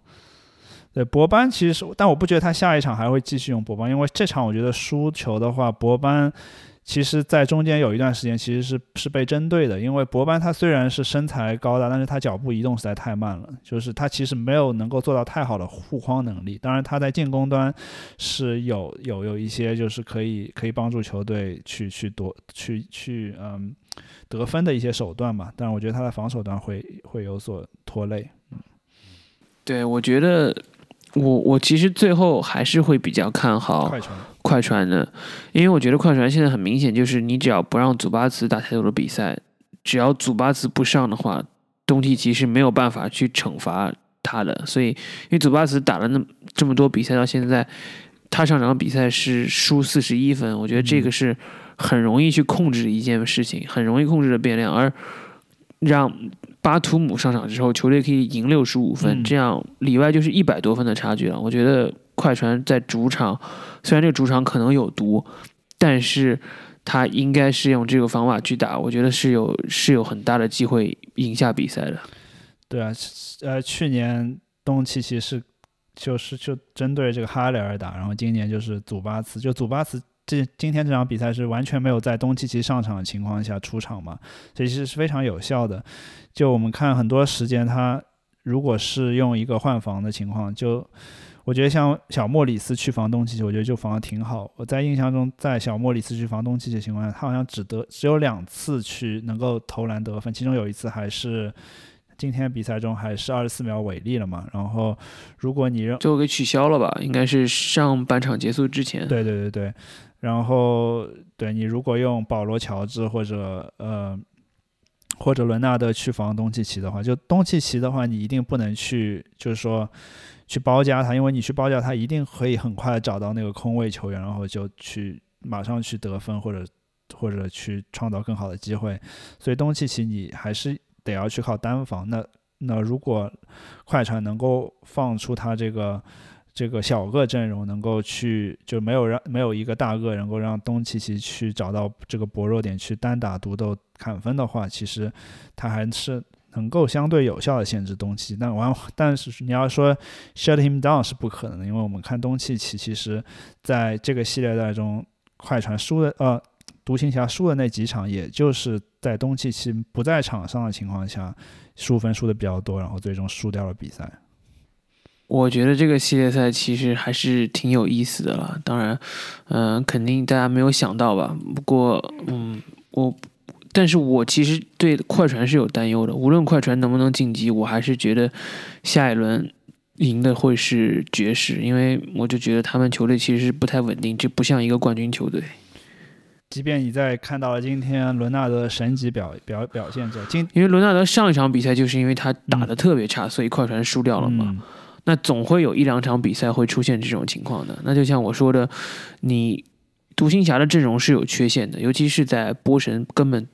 对，博班其实，但我不觉得他下一场还会继续用博班，因为这场我觉得输球的话，博班其实在中间有一段时间其实是是被针对的，因为博班他虽然是身材高大，但是他脚步移动实在太慢了，就是他其实没有能够做到太好的护框能力。当然他在进攻端是有有有一些就是可以可以帮助球队去去夺去去嗯得分的一些手段嘛，但是我觉得他的防守端会会有所拖累。嗯对，我觉得我我其实最后还是会比较看好快船，快船的，因为我觉得快船现在很明显就是你只要不让祖巴茨打太多的比赛，只要祖巴茨不上的话，东契奇是没有办法去惩罚他的。所以，因为祖巴茨打了那这么多比赛到现在，他上场比赛是输四十一分，我觉得这个是很容易去控制的一件事情，很容易控制的变量，而让。巴图姆上场之后，球队可以赢六十五分，嗯这样里外就是一百多分的差距了。我觉得快船在主场，虽然这个主场可能有毒，但是他应该是用这个方法去打，我觉得是有是有很大的机会赢下比赛的。对啊，呃，去年东契奇是就是就针对这个哈雷尔打，然后今年就是祖巴茨，就祖巴茨这今天这场比赛是完全没有在东契奇上场的情况下出场嘛，所以其实是非常有效的。就我们看很多时间，他如果是用一个换防的情况，就我觉得像小莫里斯去防东契奇，我觉得就防的挺好。我在印象中，在小莫里斯去防东契奇的情况下，他好像只得只有两次去能够投篮得分，其中有一次还是。今天比赛中还是二十四秒违例了嘛？然后，如果你让最后给取消了吧？应该是上半场结束之前。对对对对，然后对你如果用保罗乔治或者呃或者伦纳德去防东契奇的话，就东契奇的话，你一定不能去就是说去包夹他，因为你去包夹他，一定可以很快找到那个空位球员，然后就去马上去得分或者或者去创造更好的机会。所以东契奇你还是得要去靠单防。那那如果快船能够放出他这个。这个小个阵容能够去就没有让没有一个大个能够让东契奇去找到这个薄弱点去单打独斗砍分的话，其实他还是能够相对有效的限制东契。但完，但是你要说 shut him down 是不可能的，因为我们看东契奇其实在这个系列赛中，快船输的呃独行侠输的那几场，也就是在东契奇不在场上的情况下，输分输的比较多，然后最终输掉了比赛。我觉得这个系列赛其实还是挺有意思的了。当然，嗯、肯定大家没有想到吧？不过，嗯，我，但是我其实对快船是有担忧的。无论快船能不能晋级，我还是觉得下一轮赢的会是爵士，因为我就觉得他们球队其实是不太稳定，这不像一个冠军球队。即便你在看到了今天伦纳德的神级表表表现之后，今因为伦纳德上一场比赛就是因为他打的特别差，所以快船输掉了嘛。嗯那总会有一两场比赛会出现这种情况的。那就像我说的，你独行侠的阵容是有缺陷的，尤其是在波神根本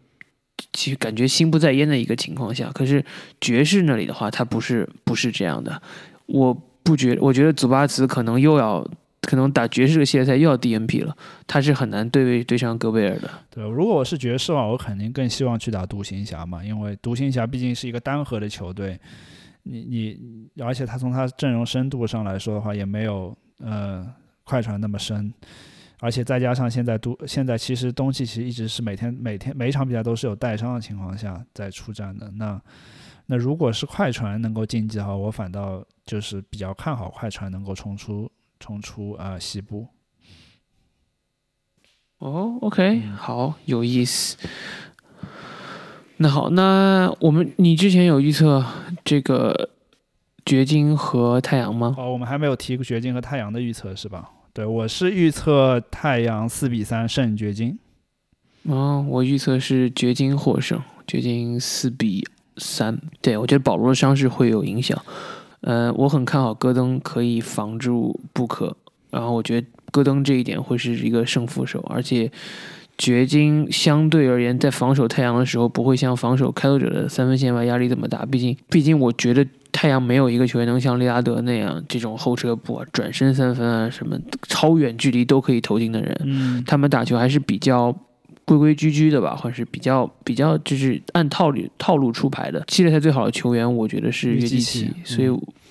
其实感觉心不在焉的一个情况下。可是爵士那里的话，他不是不是这样的。我不觉，我觉得祖巴茨可能又要可能打爵士的系列赛又要 DNP 了，他是很难对位对上戈贝尔的。对，如果我是爵士的话，我肯定更希望去打独行侠嘛，因为独行侠毕竟是一个单核的球队，你你，而且他从他阵容深度上来说的话，也没有呃快船那么深，而且再加上现在都现在其实东契奇一直是每天每天每一场比赛都是有带伤的情况下在出战的，那那如果是快船能够晋级的话，我反倒就是比较看好快船能够冲出冲出啊、呃西部。哦，OK，好，有意思。那好，那我们你之前有预测这个掘金和太阳吗？哦，我们还没有提掘金和太阳的预测是吧？对，我是预测太阳四比三胜掘金。哦，我预测是掘金获胜，掘金四比三。对我觉得保罗的伤势会有影响。呃，我很看好戈登可以防住布克，然后我觉得戈登这一点会是一个胜负手，而且掘金相对而言在防守太阳的时候，不会像防守开拓者的三分线外压力这么大。毕竟，毕竟我觉得太阳没有一个球员能像利拉德那样这种后撤步啊、转身三分啊什么超远距离都可以投进的人。嗯，他们打球还是比较规规矩矩的吧，或者是比较比较就是按套路套路出牌的。系列赛最好的球员，我觉得是约基奇，所以。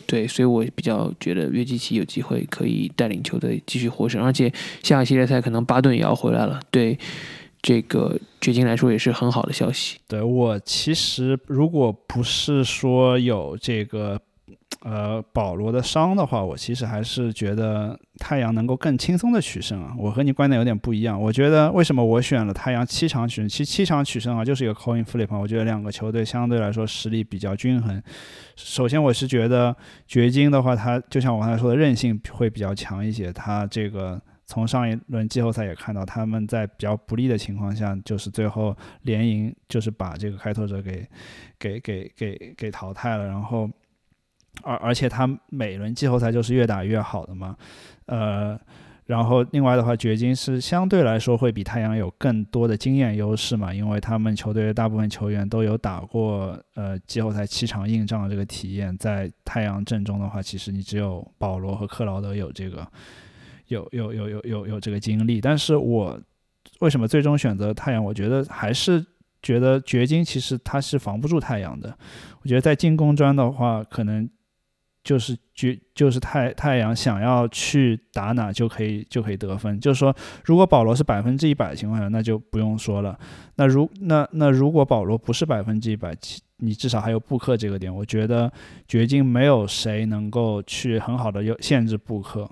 对，所以我比较觉得约基奇有机会可以带领球队继续获胜，而且下个系列赛可能巴顿也要回来了，对这个掘金来说也是很好的消息。对我其实如果不是说有这个。呃，保罗的伤的话，我其实还是觉得太阳能够更轻松的取胜啊。我和你观点有点不一样。我觉得为什么我选了太阳七场取胜？其实七场取胜啊，就是一个 coin flip。我觉得两个球队相对来说实力比较均衡。首先，我是觉得掘金的话，他就像我刚才说的，韧性会比较强一些。他这个从上一轮季后赛也看到，他们在比较不利的情况下，就是最后连赢，就是把这个开拓者给给给给给淘汰了，然后。而而且他每轮季后赛就是越打越好的嘛，呃，然后另外的话，掘金是相对来说会比太阳有更多的经验优势嘛，因为他们球队大部分球员都有打过呃季后赛七场硬仗的这个体验，在太阳阵中的话，其实你只有保罗和克劳德有这个有有有有有有这个经历，但是我为什么最终选择太阳？我觉得还是觉得掘金其实他是防不住太阳的，我觉得在进攻端的话，可能。就是就就是太太阳想要去打哪就可以就可以得分。就是说，如果保罗是百分之一百的情况下，那就不用说了。那如那那如果保罗不是百分之一百，你至少还有布克这个点。我觉得掘金没有谁能够去很好的有限制布克。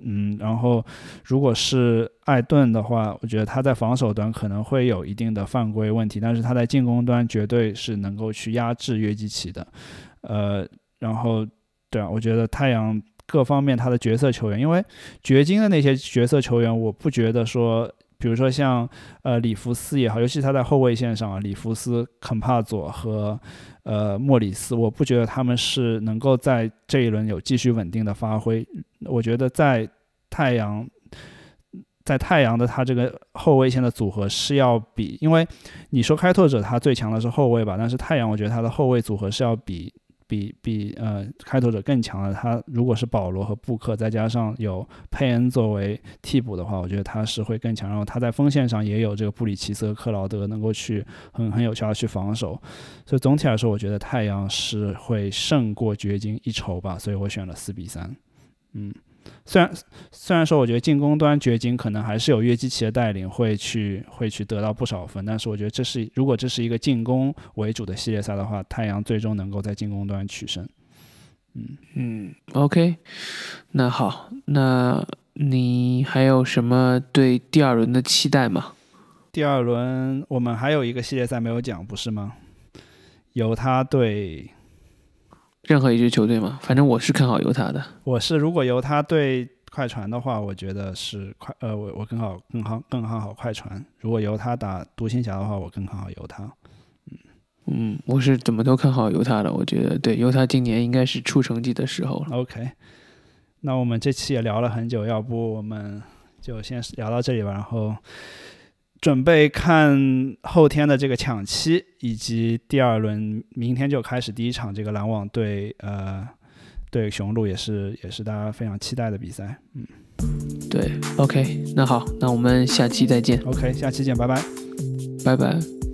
嗯，然后如果是艾顿的话，我觉得他在防守端可能会有一定的犯规问题，但是他在进攻端绝对是能够去压制约基奇的。呃，然后。对啊，我觉得太阳各方面他的角色球员，因为掘金的那些角色球员，我不觉得说，比如说像呃里弗斯也好，尤其他在后卫线上啊，里弗斯、肯帕佐和呃莫里斯，我不觉得他们是能够在这一轮有继续稳定的发挥。我觉得在太阳，在太阳的他这个后卫线的组合是要比，因为你说开拓者他最强的是后卫吧，但是太阳我觉得他的后卫组合是要比。比比呃开拓者更强的，他如果是保罗和布克，再加上有佩恩作为替补的话，我觉得他是会更强。然后他在锋线上也有这个布里奇斯和克劳德能够去很很有效的去防守。所以总体来说，我觉得太阳是会胜过掘金一筹吧。所以我选了四比三。嗯。虽然虽然说，我觉得进攻端掘金可能还是有约基奇的带领，会去会去得到不少分，但是我觉得这是如果这是一个进攻为主的系列赛的话，太阳最终能够在进攻端取胜。嗯嗯，OK，那好，那你还有什么对第二轮的期待吗？第二轮我们还有一个系列赛没有讲，不是吗？犹他对。任何一支球队吗？反正我是看好犹他的。我是如果犹他对快船的话，我觉得是快呃，我我更好更好更看好快船。如果由他打独行侠的话，我更看好犹他。嗯嗯，我是怎么都看好犹他的。我觉得对犹他今年应该是出成绩的时候了。OK，那我们这期也聊了很久，要不我们就先聊到这里吧，然后。准备看后天的这个抢七，以及第二轮明天就开始第一场这个篮网对呃对雄鹿，也是也是大家非常期待的比赛。嗯，对，OK，那好，那我们下期再见。OK，下期见，拜拜，拜拜。